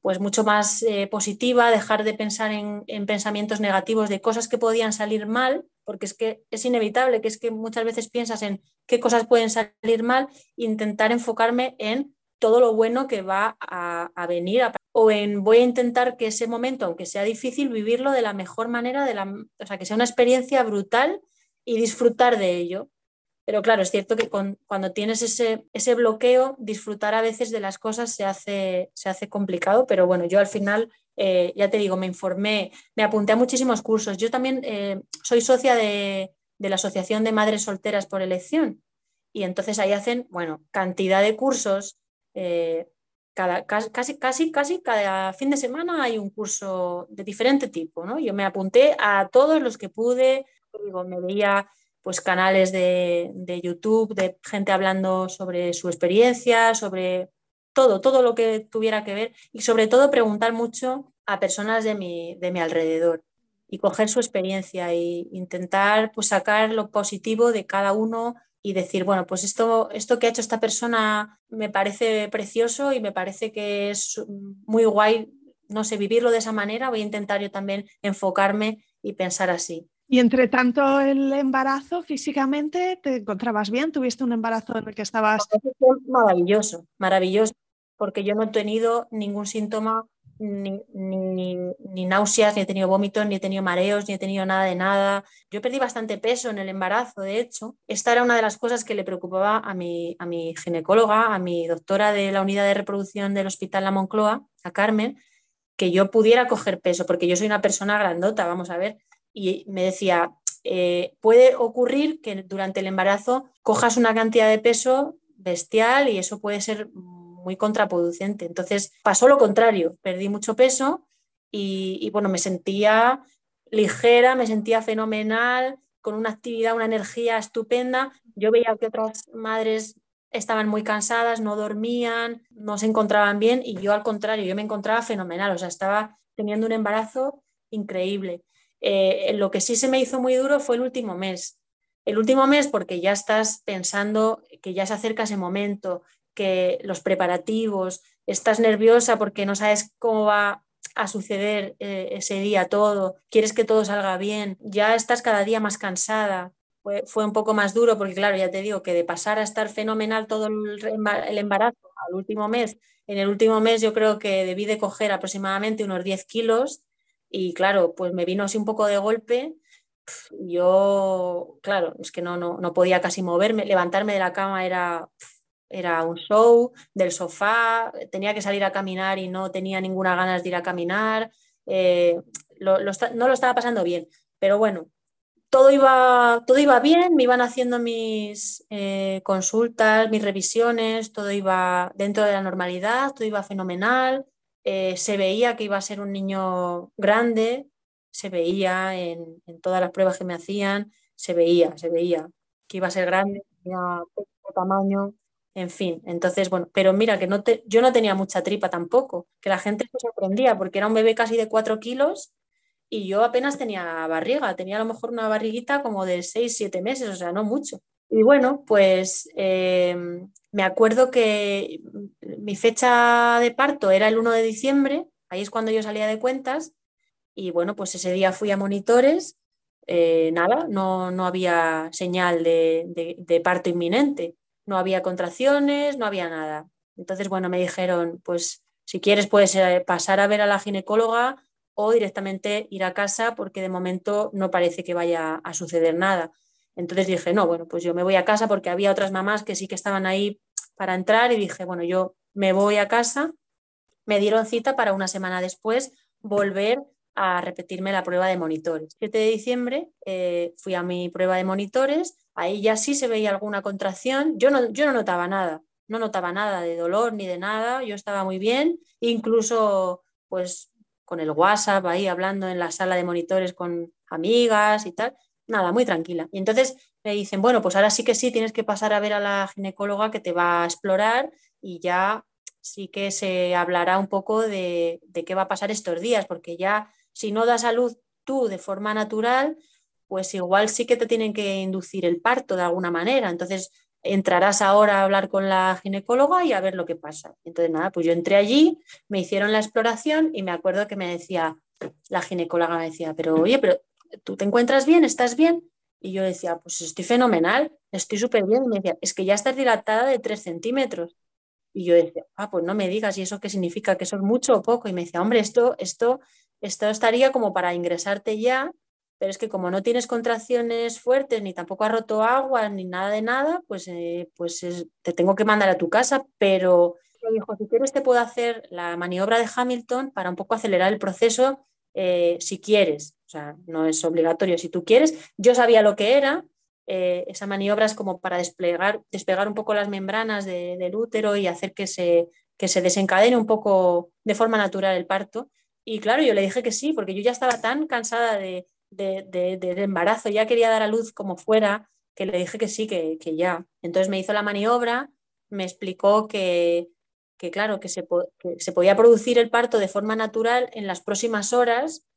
pues mucho más eh, positiva, dejar de pensar en, pensamientos negativos de cosas que podían salir mal, porque es que es inevitable, que es que muchas veces piensas en qué cosas pueden salir mal, intentar enfocarme en todo lo bueno que va a, venir o en voy a intentar que ese momento, aunque sea difícil, vivirlo de la mejor manera, de la, o sea, que sea una experiencia brutal y disfrutar de ello. Pero claro, es cierto que cuando tienes ese, ese, bloqueo, disfrutar a veces de las cosas se hace, se hace complicado, pero bueno, yo al final, eh, ya te digo, me informé, me apunté a muchísimos cursos. Yo también eh, soy socia de, la Asociación de Madres Solteras por Elección y entonces ahí hacen, bueno, cantidad de cursos. Eh, cada, casi, casi, casi cada fin de semana hay un curso de diferente tipo, ¿no? Yo me apunté a todos los que pude, digo, me veía pues canales de, YouTube de gente hablando sobre su experiencia, sobre todo, todo lo que tuviera que ver y sobre todo preguntar mucho a personas de mi, de mi alrededor y coger su experiencia e intentar pues sacar lo positivo de cada uno y decir, bueno, pues esto, esto que ha hecho esta persona me parece precioso y me parece que es muy guay, no sé, vivirlo de esa manera, voy a intentar yo también enfocarme y pensar así. Y entre tanto el embarazo, físicamente, ¿te encontrabas bien? ¿Tuviste un embarazo en el que estabas...? Maravilloso, maravilloso, porque yo no he tenido ningún síntoma, ni, ni, náuseas, ni he tenido vómitos, ni he tenido mareos, ni he tenido nada de nada. Yo perdí bastante peso en el embarazo, de hecho. Esta era una de las cosas que le preocupaba a mi, a mi ginecóloga, a mi doctora de la unidad de reproducción del Hospital La Moncloa, a Carmen, que yo pudiera coger peso, porque yo soy una persona grandota, vamos a ver y me decía, eh, puede ocurrir que durante el embarazo cojas una cantidad de peso bestial y eso puede ser muy contraproducente. Entonces pasó lo contrario, perdí mucho peso y, bueno, me sentía ligera, me sentía fenomenal, con una actividad, una energía estupenda. Yo veía que otras madres estaban muy cansadas, no dormían, no se encontraban bien y yo al contrario, yo me encontraba fenomenal, o sea, estaba teniendo un embarazo increíble. Eh, lo que sí se me hizo muy duro fue el último mes. El último mes porque ya estás pensando que ya se acerca ese momento, que los preparativos, estás nerviosa porque no sabes cómo va a suceder eh, ese día todo, quieres que todo salga bien, ya estás cada día más cansada. Fue, fue, un poco más duro porque, claro, ya te digo que de pasar a estar fenomenal todo el embarazo al último mes, en el último mes yo creo que debí de coger aproximadamente unos 10 kilos y claro, pues me vino así un poco de golpe. Yo, claro, es que no, no, no podía casi moverme, levantarme de la cama era, era un show, del sofá, tenía que salir a caminar y no tenía ninguna ganas de ir a caminar, eh, no lo estaba pasando bien, pero bueno, todo iba, todo iba bien, me iban haciendo mis eh, consultas, mis revisiones, todo iba dentro de la normalidad, todo iba fenomenal, eh, se veía que iba a ser un niño grande, se veía en, todas las pruebas que me hacían, se veía, se veía que iba a ser grande, tenía poco tamaño, en fin. Entonces, bueno, pero mira que no te, yo no tenía mucha tripa tampoco, que la gente se sorprendía porque era un bebé casi de 4 kilos y yo apenas tenía barriga, tenía a lo mejor una barriguita como de 6, 7 meses, o sea, no mucho. Y bueno, pues em, me acuerdo que mi fecha de parto era el 1 de diciembre, ahí es cuando yo salía de cuentas, y bueno, pues ese día fui a monitores, eh, nada, no, no, había señal de, de, parto inminente, no había contracciones, no había nada. Entonces, bueno, me dijeron, pues si quieres puedes eh, pasar a ver a la ginecóloga o directamente ir a casa porque de momento no parece que vaya a suceder nada. Entonces dije, no, bueno, pues yo me voy a casa porque había otras mamás que sí que estaban ahí para entrar y dije, bueno, yo me voy a casa. Me dieron cita para una semana después volver a repetirme la prueba de monitores. 7 de diciembre eh, fui a mi prueba de monitores, ahí ya sí se veía alguna contracción, yo no, yo no notaba nada, no notaba nada de dolor ni de nada, yo estaba muy bien, incluso pues con el WhatsApp ahí hablando en la sala de monitores con amigas y tal, nada, muy tranquila. Y entonces me dicen, bueno, pues ahora sí que sí, tienes que pasar a ver a la ginecóloga que te va a explorar y ya sí que se hablará un poco de, qué va a pasar estos días, porque ya si no das a luz tú de forma natural, pues igual sí que te tienen que inducir el parto de alguna manera. Entonces entrarás ahora a hablar con la ginecóloga y a ver lo que pasa. Entonces, nada, pues yo entré allí, me hicieron la exploración y me acuerdo que me decía, la ginecóloga me decía, pero oye, pero ¿tú te encuentras bien? ¿Estás bien? Y yo decía, pues estoy fenomenal, estoy súper bien. Y me decía, es que ya estás dilatada de 3 centímetros. Y yo decía, ah, pues no me digas, ¿y eso qué significa? ¿Que eso es mucho o poco? Y me decía, hombre, esto, esto, esto estaría como para ingresarte ya pero es que como no tienes contracciones fuertes, ni tampoco has roto agua, ni nada de nada, pues, eh, pues te tengo que mandar a tu casa, pero me dijo, si quieres te puedo hacer la maniobra de Hamilton para un poco acelerar el proceso, eh, si quieres, o sea, no es obligatorio, si tú quieres. Yo sabía lo que era, eh, esa maniobra es como para desplegar, despegar un poco las membranas del útero y hacer que se, que se desencadene un poco de forma natural el parto. Y claro, yo le dije que sí, porque yo ya estaba tan cansada de, de, embarazo, ya quería dar a luz como fuera, que le dije que sí, que, ya. Entonces me hizo la maniobra, me explicó que, claro, que se, se, podía producir el parto de forma natural en las próximas horas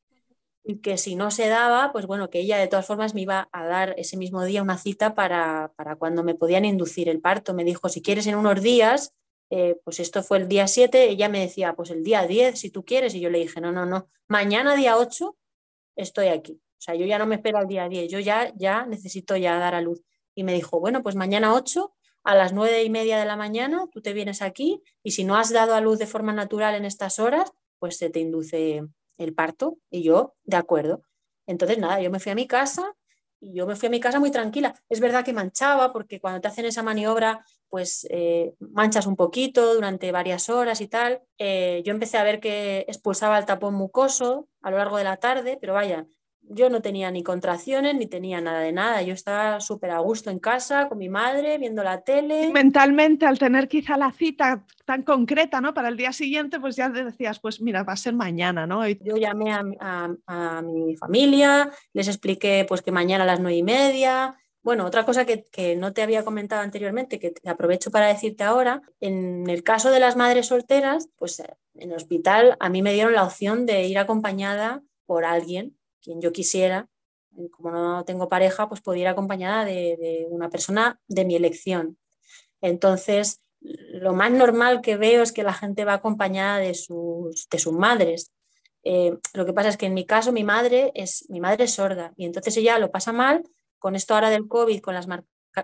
y que si no se daba, pues bueno, que ella de todas formas me iba a dar ese mismo día una cita para, para cuando me podían inducir el parto. Me dijo, si quieres en unos días, eh, pues esto fue el día 7, ella me decía, pues el día 10, si tú quieres, y yo le dije, no, no, no, mañana día 8 estoy aquí. O sea, yo ya no me espero al día 10, yo ya, ya necesito ya dar a luz. Y me dijo, bueno, pues mañana 8, a las 9 y media de la mañana, tú te vienes aquí y si no has dado a luz de forma natural en estas horas, pues se te induce el parto. Y yo, de acuerdo. Entonces, nada, yo me fui a mi casa y yo me fui a mi casa muy tranquila. Es verdad que manchaba porque cuando te hacen esa maniobra, pues eh, manchas un poquito durante varias horas y tal. Eh, yo empecé a ver que expulsaba el tapón mucoso a lo largo de la tarde, pero vaya, yo no tenía ni contracciones ni tenía nada de nada. Yo estaba súper a gusto en casa con mi madre, viendo la tele. mentalmente, al tener quizá la cita tan concreta, ¿no? Para el día siguiente, pues ya decías, pues mira, va a ser mañana, ¿no? Yo llamé a, mi familia, les expliqué pues que mañana a las nueve y media. Bueno, otra cosa que, que no te había comentado anteriormente, que aprovecho para decirte ahora, en el caso de las madres solteras, pues en el hospital a mí me dieron la opción de ir acompañada por alguien quien yo quisiera, como no tengo pareja, pues podía ir acompañada de, una persona de mi elección. Entonces, lo más normal que veo es que la gente va acompañada de sus, de sus madres. Eh, lo que pasa es que en mi caso mi madre es mi madre es sorda y entonces ella lo pasa mal con esto ahora del COVID, con las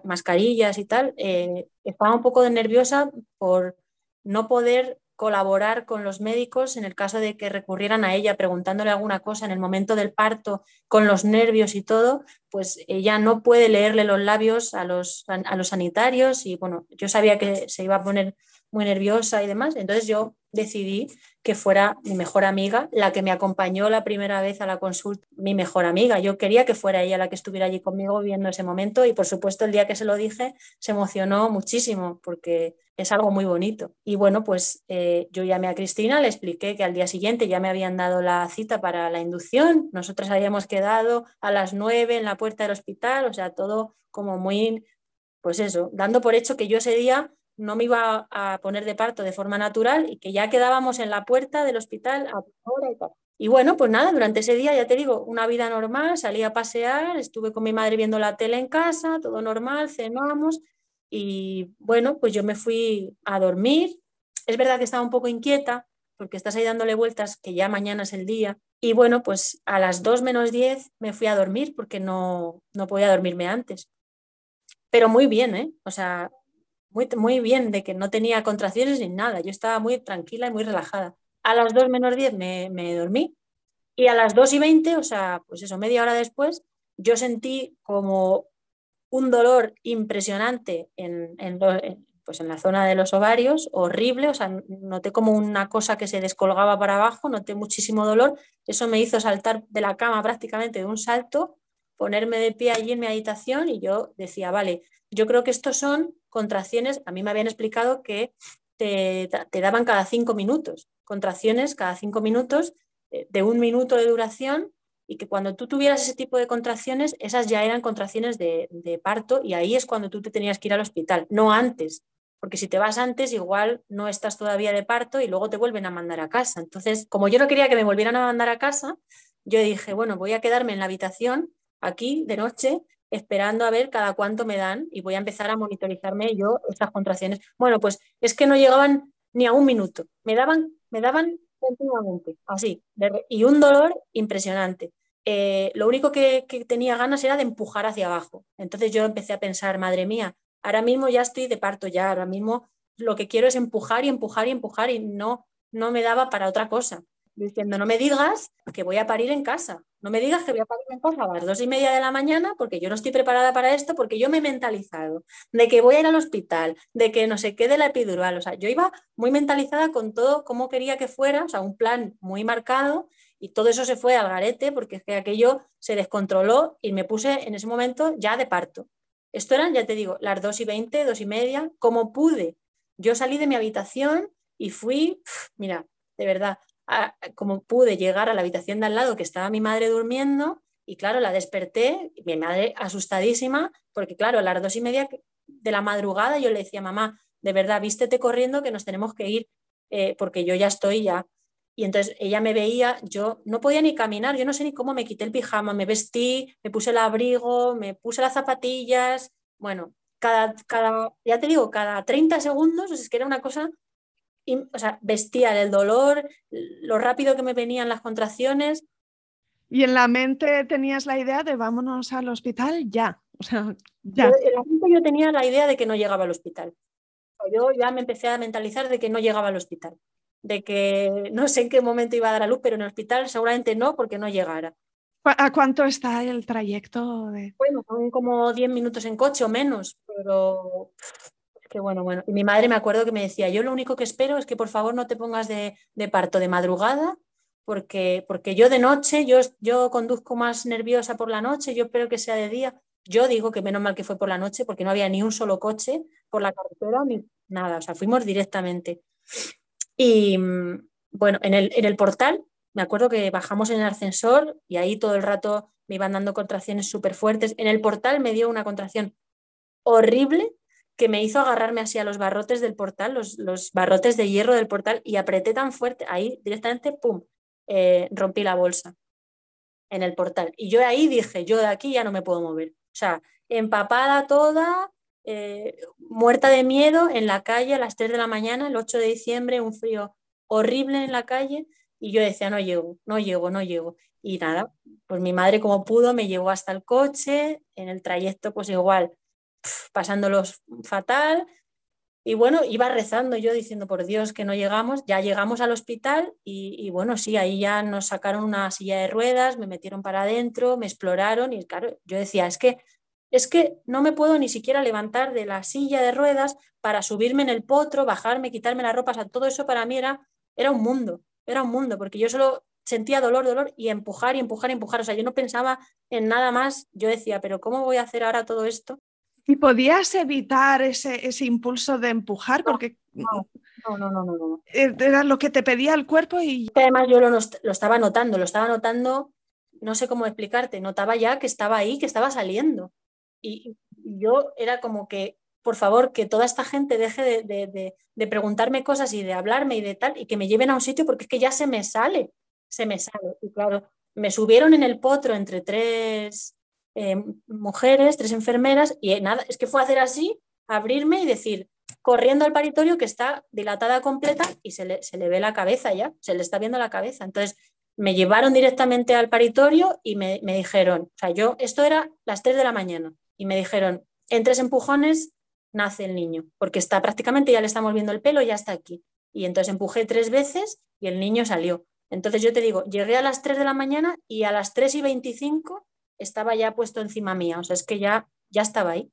mascarillas y tal. Eh, estaba un poco nerviosa por no poder colaborar con los médicos en el caso de que recurrieran a ella preguntándole alguna cosa en el momento del parto, con los nervios y todo, pues ella no puede leerle los labios a los, a los sanitarios y bueno, yo sabía que se iba a poner muy nerviosa y demás, entonces yo decidí que fuera mi mejor amiga, la que me acompañó la primera vez a la consulta, mi mejor amiga. Yo quería que fuera ella la que estuviera allí conmigo viendo ese momento y por supuesto el día que se lo dije se emocionó muchísimo porque es algo muy bonito. Y bueno, pues eh, yo llamé a Cristina, le expliqué que al día siguiente ya me habían dado la cita para la inducción, nosotras habíamos quedado a las nueve en la puerta del hospital, o sea, todo como muy, pues eso, dando por hecho que yo ese día no me iba a poner de parto de forma natural y que ya quedábamos en la puerta del hospital a hora y bueno, pues nada, durante ese día, ya te digo, una vida normal, salí a pasear, estuve con mi madre viendo la tele en casa, todo normal, cenamos y bueno, pues yo me fui a dormir. Es verdad que estaba un poco inquieta porque estás ahí dándole vueltas, que ya mañana es el día. Y bueno, pues a las 2 menos 10 me fui a dormir porque no, no podía dormirme antes. Pero muy bien, ¿eh? O sea, muy, bien de que no tenía contracciones ni nada. Yo estaba muy tranquila y muy relajada. A las 2 menos 10 me, dormí y a las 2 y 20, o sea, pues eso, media hora después, yo sentí como un dolor impresionante en, pues en la zona de los ovarios, horrible, o sea, noté como una cosa que se descolgaba para abajo, noté muchísimo dolor, eso me hizo saltar de la cama prácticamente de un salto, ponerme de pie allí en mi habitación y yo decía, vale, yo creo que estos son contracciones, a mí me habían explicado que te, te daban cada cinco minutos, contracciones cada cinco minutos eh, de un minuto de duración y que cuando tú tuvieras ese tipo de contracciones, esas ya eran contracciones de, parto y ahí es cuando tú te tenías que ir al hospital, no antes, porque si te vas antes igual no estás todavía de parto y luego te vuelven a mandar a casa. Entonces, como yo no quería que me volvieran a mandar a casa, yo dije, bueno, voy a quedarme en la habitación aquí de noche esperando a ver cada cuánto me dan y voy a empezar a monitorizarme yo estas contracciones. Bueno, pues es que no llegaban ni a un minuto, me daban, me daban continuamente, así, y un dolor impresionante. Eh, lo único que, que, tenía ganas era de empujar hacia abajo. Entonces yo empecé a pensar, madre mía, ahora mismo ya estoy de parto, ya ahora mismo lo que quiero es empujar y empujar y empujar y no, no me daba para otra cosa. Diciendo, no me digas que voy a parir en casa, no me digas que voy a parir en casa a las dos y media de la mañana porque yo no estoy preparada para esto, porque yo me he mentalizado de que voy a ir al hospital, de que no se quede la epidural. O sea, yo iba muy mentalizada con todo cómo quería que fuera, o sea, un plan muy marcado y todo eso se fue al garete porque es que aquello se descontroló y me puse en ese momento ya de parto. Esto eran, ya te digo, las dos y veinte, dos y media, como pude yo salí de mi habitación y fui, mira, de verdad, como pude llegar a la habitación de al lado que estaba mi madre durmiendo y claro, la desperté, mi madre asustadísima, porque claro, a las dos y media de la madrugada yo le decía, mamá, de verdad, vístete corriendo que nos tenemos que ir, eh, porque yo ya estoy ya. Y entonces ella me veía, yo no podía ni caminar, yo no sé ni cómo me quité el pijama, me vestí, me puse el abrigo, me puse las zapatillas, bueno, cada, cada, ya te digo, cada 30 segundos, es que era una cosa, o sea, bestial, el dolor, lo rápido que me venían las contracciones. Y en la mente tenías la idea de vámonos al hospital ya. O sea, ya. en la mente yo tenía la idea de que no llegaba al hospital. Yo ya me empecé a mentalizar de que no llegaba al hospital, de que no sé en qué momento iba a dar a luz, pero en el hospital seguramente no, porque no llegara. ¿A cuánto está el trayecto? De... Bueno, son como 10 minutos en coche o menos, pero que bueno, bueno. Mi madre me acuerdo que me decía, yo lo único que espero es que por favor no te pongas de, parto de madrugada, porque, porque yo de noche, yo, yo conduzco más nerviosa por la noche, yo espero que sea de día. Yo digo que menos mal que fue por la noche, porque no había ni un solo coche por la carretera ni nada, o sea, fuimos directamente. Y bueno, en el, en el portal me acuerdo que bajamos en el ascensor y ahí todo el rato me iban dando contracciones súper fuertes. En el portal me dio una contracción horrible que me hizo agarrarme así a los barrotes del portal, los, los barrotes de hierro del portal y apreté tan fuerte, ahí directamente, ¡pum!, eh, rompí la bolsa en el portal. Y yo ahí dije, yo de aquí ya no me puedo mover. O sea, empapada toda, eh, muerta de miedo en la calle a las 3 de la mañana, el 8 de diciembre, un frío horrible en la calle. Y yo decía, no llego, no llego, no llego. Y nada, pues mi madre como pudo me llevó hasta el coche, en el trayecto pues igual, pasándolos fatal. Y bueno, iba rezando yo diciendo, por Dios, que no llegamos. Ya llegamos al hospital y, bueno, sí, ahí ya nos sacaron una silla de ruedas, me metieron para adentro, me exploraron y claro, yo decía, es que, es que no me puedo ni siquiera levantar de la silla de ruedas para subirme en el potro, bajarme, quitarme las ropas, todo eso para mí era, era un mundo era un mundo, porque yo solo sentía dolor, dolor y empujar y empujar y empujar. O sea, yo no pensaba en nada más. Yo decía, pero ¿cómo voy a hacer ahora todo esto? ¿Y podías evitar ese, ese impulso de empujar? Porque no, no, no, no, no, eh, Era lo que te pedía el cuerpo y... Además yo lo, lo estaba notando, lo estaba notando, no sé cómo explicarte, notaba ya que estaba ahí, que estaba saliendo. Y yo era como que por favor, que toda esta gente deje de, preguntarme cosas y de hablarme y de tal, y que me lleven a un sitio porque es que ya se me sale, se me sale. Y claro, me subieron en el potro entre tres eh, mujeres, tres enfermeras, y nada, es que fue hacer así, abrirme y decir, corriendo al paritorio que está dilatada completa y se le, se le ve la cabeza ya, se le está viendo la cabeza. Entonces, me llevaron directamente al paritorio y me, me dijeron, o sea, yo, esto era las 3 de la mañana, y me dijeron, en tres empujones nace el niño, porque está prácticamente, ya le estamos viendo el pelo, ya está aquí. Y entonces empujé tres veces y el niño salió. Entonces yo te digo, llegué a las 3 de la mañana y a las 3 y 25 estaba ya puesto encima mía, o sea, es que ya, ya estaba ahí.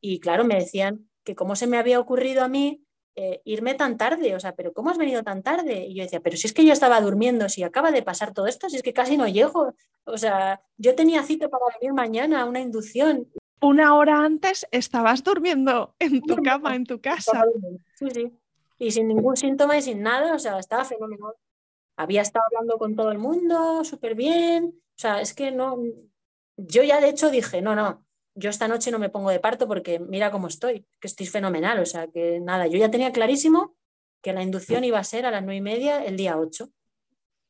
Y claro, me decían que cómo se me había ocurrido a mí eh, irme tan tarde, o sea, pero ¿cómo has venido tan tarde? Y yo decía, pero si es que yo estaba durmiendo, si acaba de pasar todo esto, si es que casi no llego, o sea, yo tenía cita para venir mañana, una inducción, una hora antes estabas durmiendo en tu cama, en tu casa. Sí, sí. Y sin ningún síntoma y sin nada, o sea, estaba fenomenal. Había estado hablando con todo el mundo, súper bien. O sea, es que no. Yo ya de hecho dije, no, no, yo esta noche no me pongo de parto porque mira cómo estoy, que estoy fenomenal. O sea, que nada, yo ya tenía clarísimo que la inducción iba a ser a las nueve y media el día 8.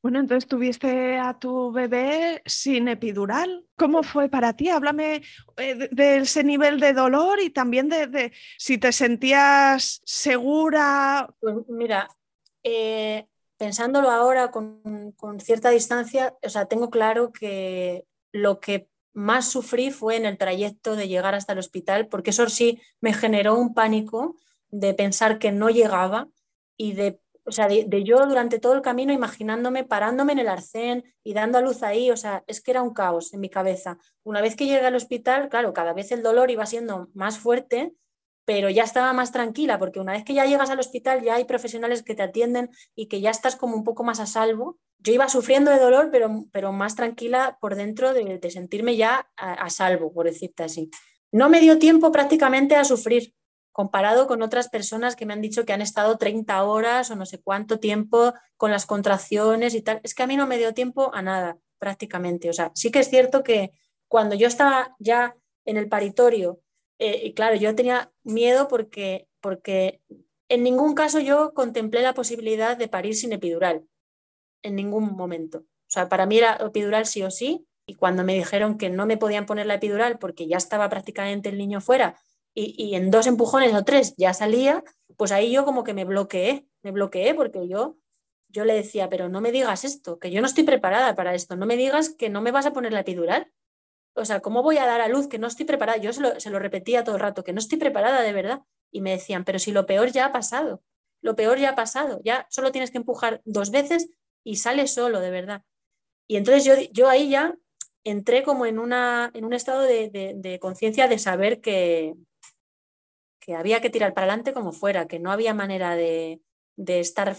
Bueno, entonces tuviste a tu bebé sin epidural. ¿Cómo fue para ti? Háblame eh, de, ese nivel de dolor y también de, si te sentías segura. Pues mira, eh, pensándolo ahora con, cierta distancia, o sea, tengo claro que lo que más sufrí fue en el trayecto de llegar hasta el hospital, porque eso sí me generó un pánico de pensar que no llegaba y de, o sea, de, yo durante todo el camino imaginándome parándome en el arcén y dando a luz ahí, o sea, es que era un caos en mi cabeza. Una vez que llegué al hospital, claro, cada vez el dolor iba siendo más fuerte pero ya estaba más tranquila, porque una vez que ya llegas al hospital ya hay profesionales que te atienden y que ya estás como un poco más a salvo. Yo iba sufriendo de dolor, pero, pero más tranquila por dentro de, sentirme ya a, salvo, por decirte así. No me dio tiempo prácticamente a sufrir, comparado con otras personas que me han dicho que han estado 30 horas o no sé cuánto tiempo con las contracciones y tal. Es que a mí no me dio tiempo a nada, prácticamente. O sea, sí que es cierto que cuando yo estaba ya en el paritorio eh, y claro, yo tenía miedo porque, porque en ningún caso yo contemplé la posibilidad de parir sin epidural, en ningún momento. O sea, para mí era epidural sí o sí, y cuando me dijeron que no me podían poner la epidural porque ya estaba prácticamente el niño fuera y, y en dos empujones o tres ya salía, pues ahí yo como que me bloqueé, me bloqueé porque yo, yo le decía, pero no me digas esto, que yo no estoy preparada para esto, no me digas que no me vas a poner la epidural, o sea, ¿cómo voy a dar a luz que no estoy preparada? Yo se lo, repetía todo el rato, que no estoy preparada de verdad. Y me decían, pero si lo peor ya ha pasado, lo peor ya ha pasado, ya solo tienes que empujar dos veces y sale solo, de verdad. Y entonces yo, yo ahí ya entré como en, una, en un estado de, conciencia de saber que, que había que tirar para adelante como fuera, que no había manera de, de estar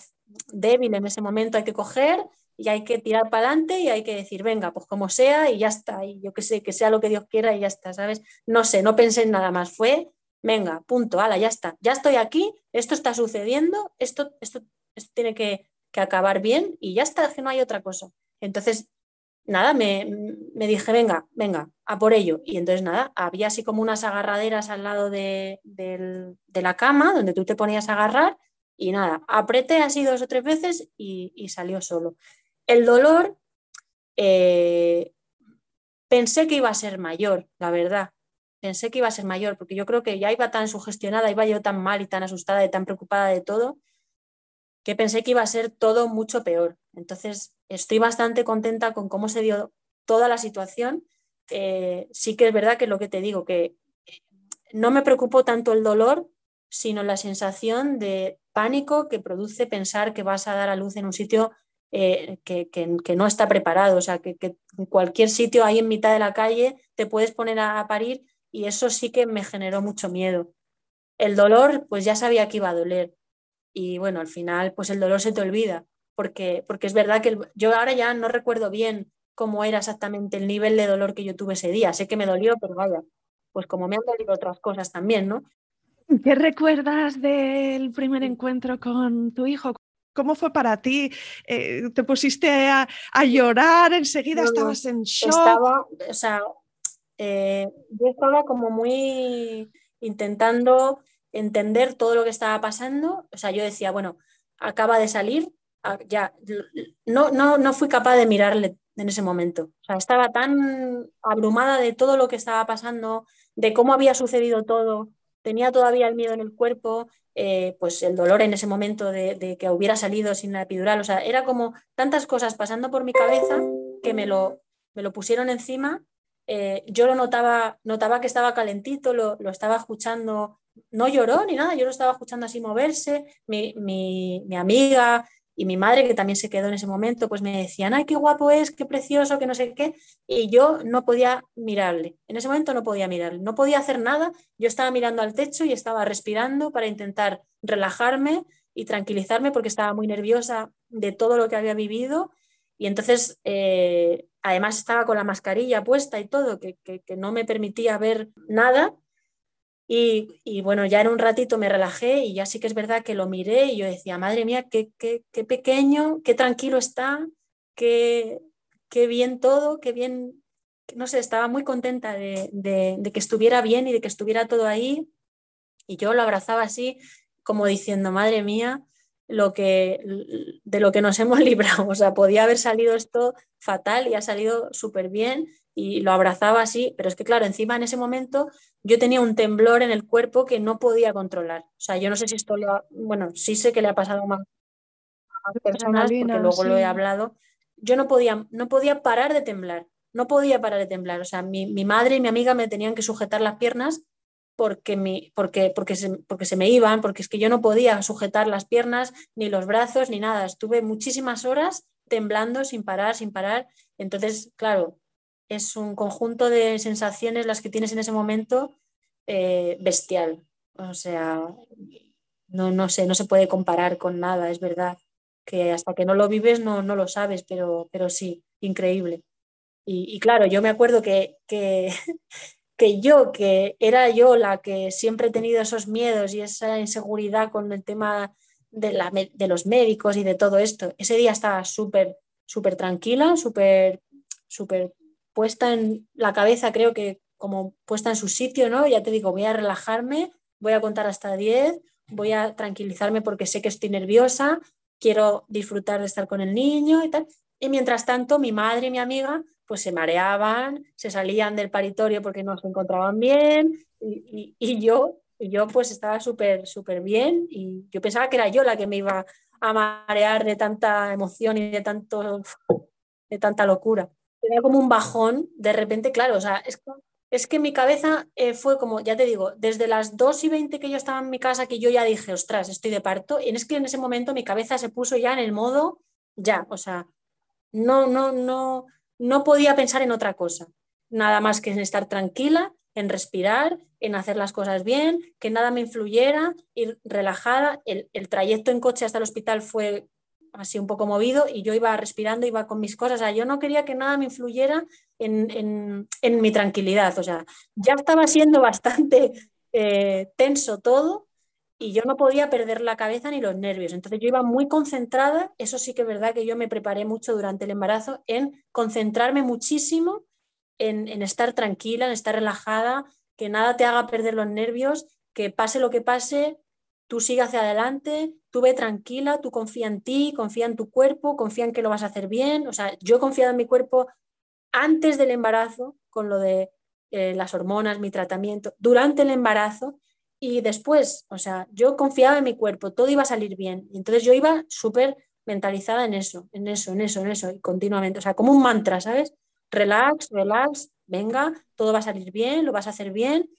débil en ese momento, hay que coger y hay que tirar para adelante y hay que decir, venga, pues como sea y ya está, y yo que sé, que sea lo que Dios quiera y ya está, ¿sabes? No sé, no pensé en nada más, fue, venga, punto, ala, ya está, ya estoy aquí, esto está sucediendo, esto, esto, tiene que, acabar bien y ya está, que no hay otra cosa. Entonces, nada, me, dije, venga, venga, a por ello. Y entonces, nada, había así como unas agarraderas al lado de, la cama donde tú te ponías a agarrar y nada, apreté así dos o tres veces y, y salió solo. El dolor eh, pensé que iba a ser mayor, la verdad. Pensé que iba a ser mayor, porque yo creo que ya iba tan sugestionada, iba yo tan mal y tan asustada y tan preocupada de todo, que pensé que iba a ser todo mucho peor. Entonces, estoy bastante contenta con cómo se dio toda la situación. Eh, sí que es verdad que lo que te digo, que no me preocupó tanto el dolor, sino la sensación de pánico que produce pensar que vas a dar a luz en un sitio eh, que, no está preparado. O sea, que, en cualquier sitio ahí en mitad de la calle te puedes poner a, parir y eso sí que me generó mucho miedo. El dolor, pues ya sabía que iba a doler. Y bueno, al final, pues el dolor se te olvida, porque, porque es verdad que yo ahora ya no recuerdo bien cómo era exactamente el nivel de dolor que yo tuve ese día. Sé que me dolió, pero vaya, pues como me han dolido otras cosas también, ¿no? ¿Qué recuerdas del primer encuentro con tu hijo? ¿Cómo fue para ti? Eh, ¿Te pusiste a, llorar enseguida? ¿Estabas en shock? Estaba, o sea, eh, yo estaba como muy intentando entender todo lo que estaba pasando. O sea, yo decía, bueno, acaba de salir, ah, ya, no, no, no fui capaz de mirarle en ese momento. O sea, estaba tan abrumada de todo lo que estaba pasando, de cómo había sucedido todo, tenía todavía el miedo en el cuerpo, eh, pues el dolor en ese momento de, que hubiera salido sin la epidural. O sea, era como tantas cosas pasando por mi cabeza que me lo, me lo pusieron encima. Eh, yo lo notaba, notaba que estaba calentito, lo, lo, estaba escuchando, no lloró ni nada, yo lo estaba escuchando así moverse. Mi, mi, mi amiga y mi madre, que también se quedó en ese momento, pues me decían, ay, qué guapo es, qué precioso, que no sé qué, y yo no podía mirarle, en ese momento no podía mirarle, no podía hacer nada, yo estaba mirando al techo y estaba respirando para intentar relajarme y tranquilizarme porque estaba muy nerviosa de todo lo que había vivido. Y entonces eh, además estaba con la mascarilla puesta y todo, que, que no me permitía ver nada y, bueno, ya en un ratito me relajé y ya sí que es verdad que lo miré y yo decía, madre mía, qué, qué, pequeño, qué tranquilo está, qué, qué, bien todo, qué bien, no sé, estaba muy contenta de, de, que estuviera bien y de que estuviera todo ahí. Y yo lo abrazaba así, como diciendo, madre mía, lo que, de lo que nos hemos librado. O sea, podía haber salido esto fatal y ha salido súper bien y lo abrazaba así, pero es que claro, encima en ese momento yo tenía un temblor en el cuerpo que no podía controlar. O sea, yo no sé si esto lo ha, bueno, sí sé que le ha pasado a más personas porque luego lo he hablado. Yo no podía, no podía parar de temblar, no podía parar de temblar. O sea, mi, mi madre y mi amiga me tenían que sujetar las piernas porque, mi, porque, porque, se, porque se me iban, porque es que yo no podía sujetar las piernas, ni los brazos, ni nada. Estuve muchísimas horas temblando sin parar, sin parar. Entonces, claro, es un conjunto de sensaciones las que tienes en ese momento eh, bestial. O sea, no, no sé, no se puede comparar con nada, es verdad. Que hasta que no lo vives no, no lo sabes, pero, pero sí, increíble. Y, claro, yo me acuerdo que, que, que yo, que era yo la que siempre he tenido esos miedos y esa inseguridad con el tema de, la, de los médicos y de todo esto, ese día estaba súper, súper tranquila, súper, súper puesta en la cabeza, creo que como puesta en su sitio, ¿no? Ya te digo, voy a relajarme, voy a contar hasta 10, voy a tranquilizarme porque sé que estoy nerviosa, quiero disfrutar de estar con el niño y tal. Y mientras tanto, mi madre y mi amiga pues se mareaban, se salían del paritorio porque no se encontraban bien y, yo, yo pues estaba súper, súper bien y yo pensaba que era yo la que me iba a marear de tanta emoción y de, tanto, de tanta locura. Era como un bajón, de repente, claro, o sea, es, es que mi cabeza eh, fue como, ya te digo, desde las 2 y 20 que yo estaba en mi casa, que yo ya dije, ostras, estoy de parto, y es que en ese momento mi cabeza se puso ya en el modo, ya, o sea, no, no, no, no podía pensar en otra cosa, nada más que en estar tranquila, en respirar, en hacer las cosas bien, que nada me influyera, ir relajada. El, trayecto en coche hasta el hospital fue así un poco movido y yo iba respirando, iba con mis cosas. O sea, yo no quería que nada me influyera en, mi tranquilidad. O sea, ya estaba siendo bastante eh, tenso todo y yo no podía perder la cabeza ni los nervios. Entonces yo iba muy concentrada, eso sí que es verdad que yo me preparé mucho durante el embarazo en concentrarme muchísimo en, estar tranquila, en estar relajada, que nada te haga perder los nervios, que pase lo que pase, tú sigue hacia adelante, tú ve tranquila, tú confía en ti, confía en tu cuerpo, confía en que lo vas a hacer bien. O sea, yo he confiado en mi cuerpo antes del embarazo con lo de eh, las hormonas, mi tratamiento, durante el embarazo y después, o sea, yo confiaba en mi cuerpo, todo iba a salir bien. Entonces yo iba súper mentalizada en eso, en eso, en eso, en eso, y continuamente. O sea, como un mantra, ¿sabes? Relax, relax, venga, todo va a salir bien, lo vas a hacer bien.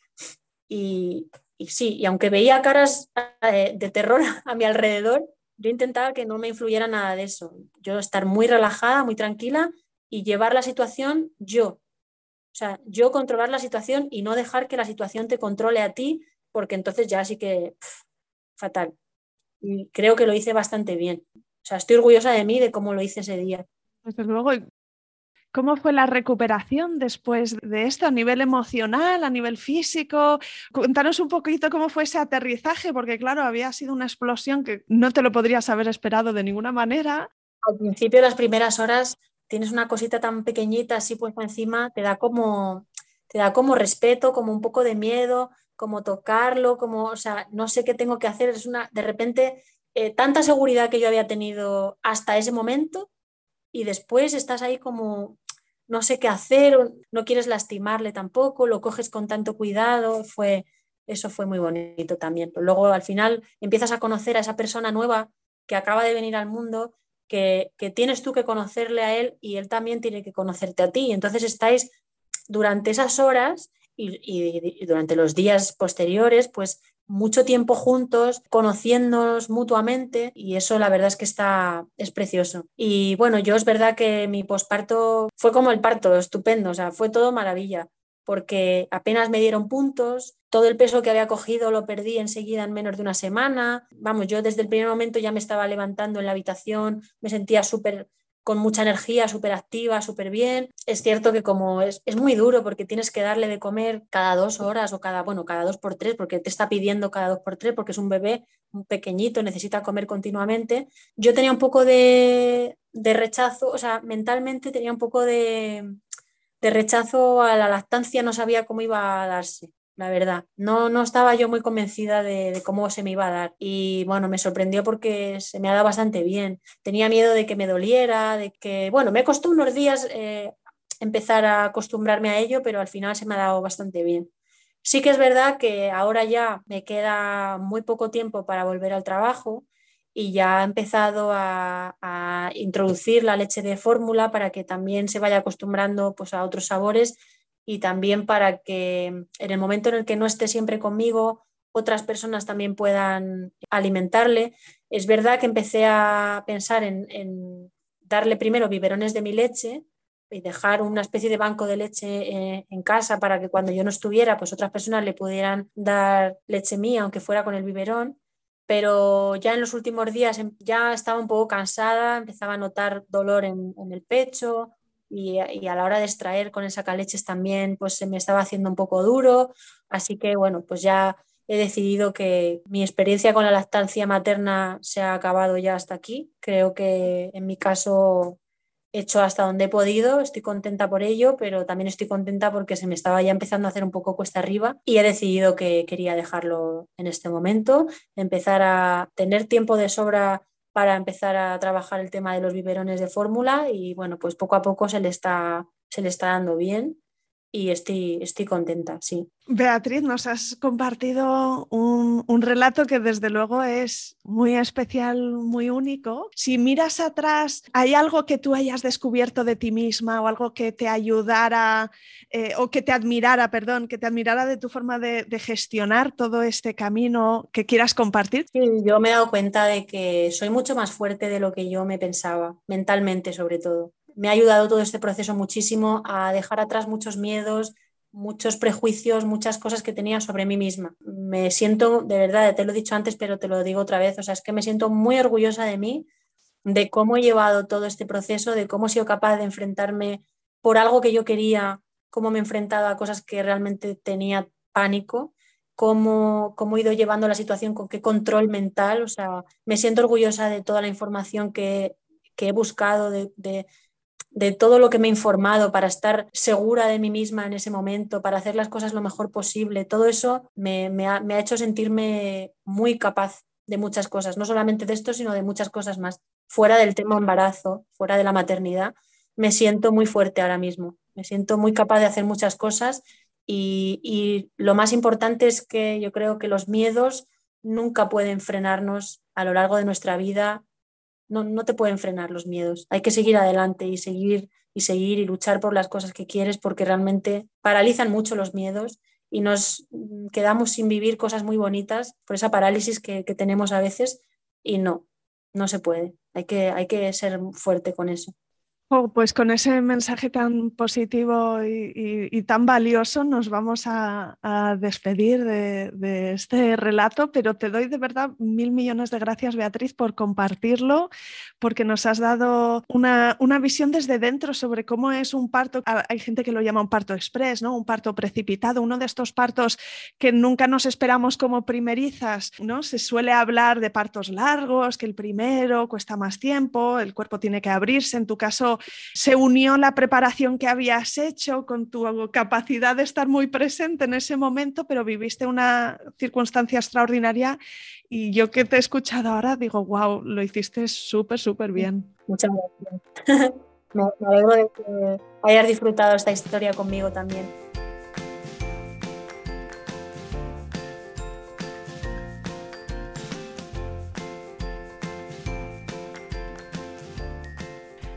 Y, y sí, y aunque veía caras eh, de terror a mi alrededor, yo intentaba que no me influyera nada de eso. Yo estar muy relajada, muy tranquila y llevar la situación yo. O sea, yo controlar la situación y no dejar que la situación te controle a ti porque entonces ya sí que fatal. Y creo que lo hice bastante bien. O sea, estoy orgullosa de mí, de cómo lo hice ese día. Desde luego, ¿Cómo fue la recuperación después de esto a nivel emocional, a nivel físico? Cuéntanos un poquito cómo fue ese aterrizaje, porque claro, había sido una explosión que no te lo podrías haber esperado de ninguna manera. Al principio, las primeras horas, tienes una cosita tan pequeñita así puesta encima, te da como, te da como respeto, como un poco de miedo, como tocarlo, como, o sea, no sé qué tengo que hacer. Es una, de repente, eh, tanta seguridad que yo había tenido hasta ese momento y después estás ahí como, no sé qué hacer, no quieres lastimarle tampoco, lo coges con tanto cuidado, fue, eso fue muy bonito también. Luego al final empiezas a conocer a esa persona nueva que acaba de venir al mundo, que, que tienes tú que conocerle a él y él también tiene que conocerte a ti. Entonces estáis durante esas horas y, durante los días posteriores, pues mucho tiempo juntos, conociéndonos mutuamente y eso la verdad es que está, es precioso. Y bueno, yo es verdad que mi posparto fue como el parto, estupendo, o sea, fue todo maravilla porque apenas me dieron puntos, todo el peso que había cogido lo perdí enseguida en menos de una semana. Vamos, yo desde el primer momento ya me estaba levantando en la habitación, me sentía súper con mucha energía, súper activa, súper bien. Es cierto que como es, es, muy duro porque tienes que darle de comer cada dos horas o cada, bueno, cada dos por tres, porque te está pidiendo cada dos por tres, porque es un bebé un pequeñito, necesita comer continuamente. Yo tenía un poco de, de rechazo, o sea, mentalmente tenía un poco de, de rechazo a la lactancia, no sabía cómo iba a darse. La verdad. No, no estaba yo muy convencida de, cómo se me iba a dar. Y bueno, me sorprendió porque se me ha dado bastante bien. Tenía miedo de que me doliera, de que, bueno, me costó unos días eh, empezar a acostumbrarme a ello, pero al final se me ha dado bastante bien. Sí que es verdad que ahora ya me queda muy poco tiempo para volver al trabajo y ya he empezado a, introducir la leche de fórmula para que también se vaya acostumbrando pues, a otros sabores y también para que en el momento en el que no esté siempre conmigo, otras personas también puedan alimentarle. Es verdad que empecé a pensar en, darle primero biberones de mi leche y dejar una especie de banco de leche eh, en casa para que cuando yo no estuviera, pues otras personas le pudieran dar leche mía, aunque fuera con el biberón pero ya en los últimos días em, ya estaba un poco cansada, empezaba a notar dolor en, el pecho y, a la hora de extraer con esa caleches también pues se me estaba haciendo un poco duro, así que bueno, pues ya he decidido que mi experiencia con la lactancia materna se ha acabado ya hasta aquí. Creo que en mi caso hecho hasta donde he podido, estoy contenta por ello, pero también estoy contenta porque se me estaba ya empezando a hacer un poco cuesta arriba y he decidido que quería dejarlo en este momento, empezar a tener tiempo de sobra para empezar a trabajar el tema de los biberones de fórmula y bueno, pues poco a poco se le está, se le está dando bien y estoy, estoy contenta, sí. Beatriz, nos has compartido un, relato que desde luego es muy especial, muy único. Si miras atrás, ¿hay algo que tú hayas descubierto de ti misma o algo que te ayudara eh, o que te admirara, perdón, que te admirara de tu forma de, de, gestionar todo este camino que quieras compartir? Sí, yo me he dado cuenta de que soy mucho más fuerte de lo que yo me pensaba, mentalmente sobre todo me ha ayudado todo este proceso muchísimo a dejar atrás muchos miedos, muchos prejuicios, muchas cosas que tenía sobre mí misma. Me siento, de verdad, te lo he dicho antes, pero te lo digo otra vez, o sea, es que me siento muy orgullosa de mí, de cómo he llevado todo este proceso, de cómo he sido capaz de enfrentarme por algo que yo quería, cómo me he enfrentado a cosas que realmente tenía pánico, cómo, cómo he ido llevando la situación, con qué control mental, o sea, me siento orgullosa de toda la información que, he buscado, de de todo lo que me he informado para estar segura de mí misma en ese momento, para hacer las cosas lo mejor posible, todo eso me, ha, hecho sentirme muy capaz de muchas cosas, no solamente de esto, sino de muchas cosas más. Fuera del tema embarazo, fuera de la maternidad, me siento muy fuerte ahora mismo, me siento muy capaz de hacer muchas cosas y lo más importante es que yo creo que los miedos nunca pueden frenarnos a lo largo de nuestra vida no, te pueden frenar los miedos. Hay que seguir adelante y seguir y seguir y luchar por las cosas que quieres porque realmente paralizan mucho los miedos y nos quedamos sin vivir cosas muy bonitas por esa parálisis que, que tenemos a veces y no, no se puede. Hay que, hay que ser fuerte con eso. Oh, pues con ese mensaje tan positivo y, tan valioso nos vamos a, despedir de, este relato, pero te doy de verdad mil millones de gracias, Beatriz, por compartirlo, porque nos has dado una, visión desde dentro sobre cómo es un parto. Ah, hay gente que lo llama un parto express, ¿no? un parto precipitado, uno de estos partos que nunca nos esperamos como primerizas. ¿no? Se suele hablar de partos largos, que el primero cuesta más tiempo, el cuerpo tiene que abrirse. En tu caso, se unió la preparación que habías hecho con tu capacidad de estar muy presente en ese momento, pero viviste una circunstancia extraordinaria y yo que te he escuchado ahora digo, wow, lo hiciste súper, súper bien. Muchas gracias. me alegro de que hayas disfrutado esta historia conmigo también.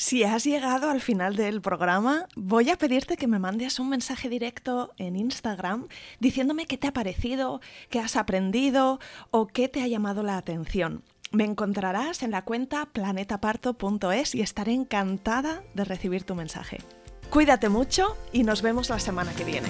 Si has llegado al final del programa, voy a pedirte que me mandes un mensaje directo en Instagram diciéndome qué te ha parecido, qué has aprendido o qué te ha llamado la atención. Me encontrarás en la cuenta planetaparto.es y estaré encantada de recibir tu mensaje. Cuídate mucho y nos vemos la semana que viene.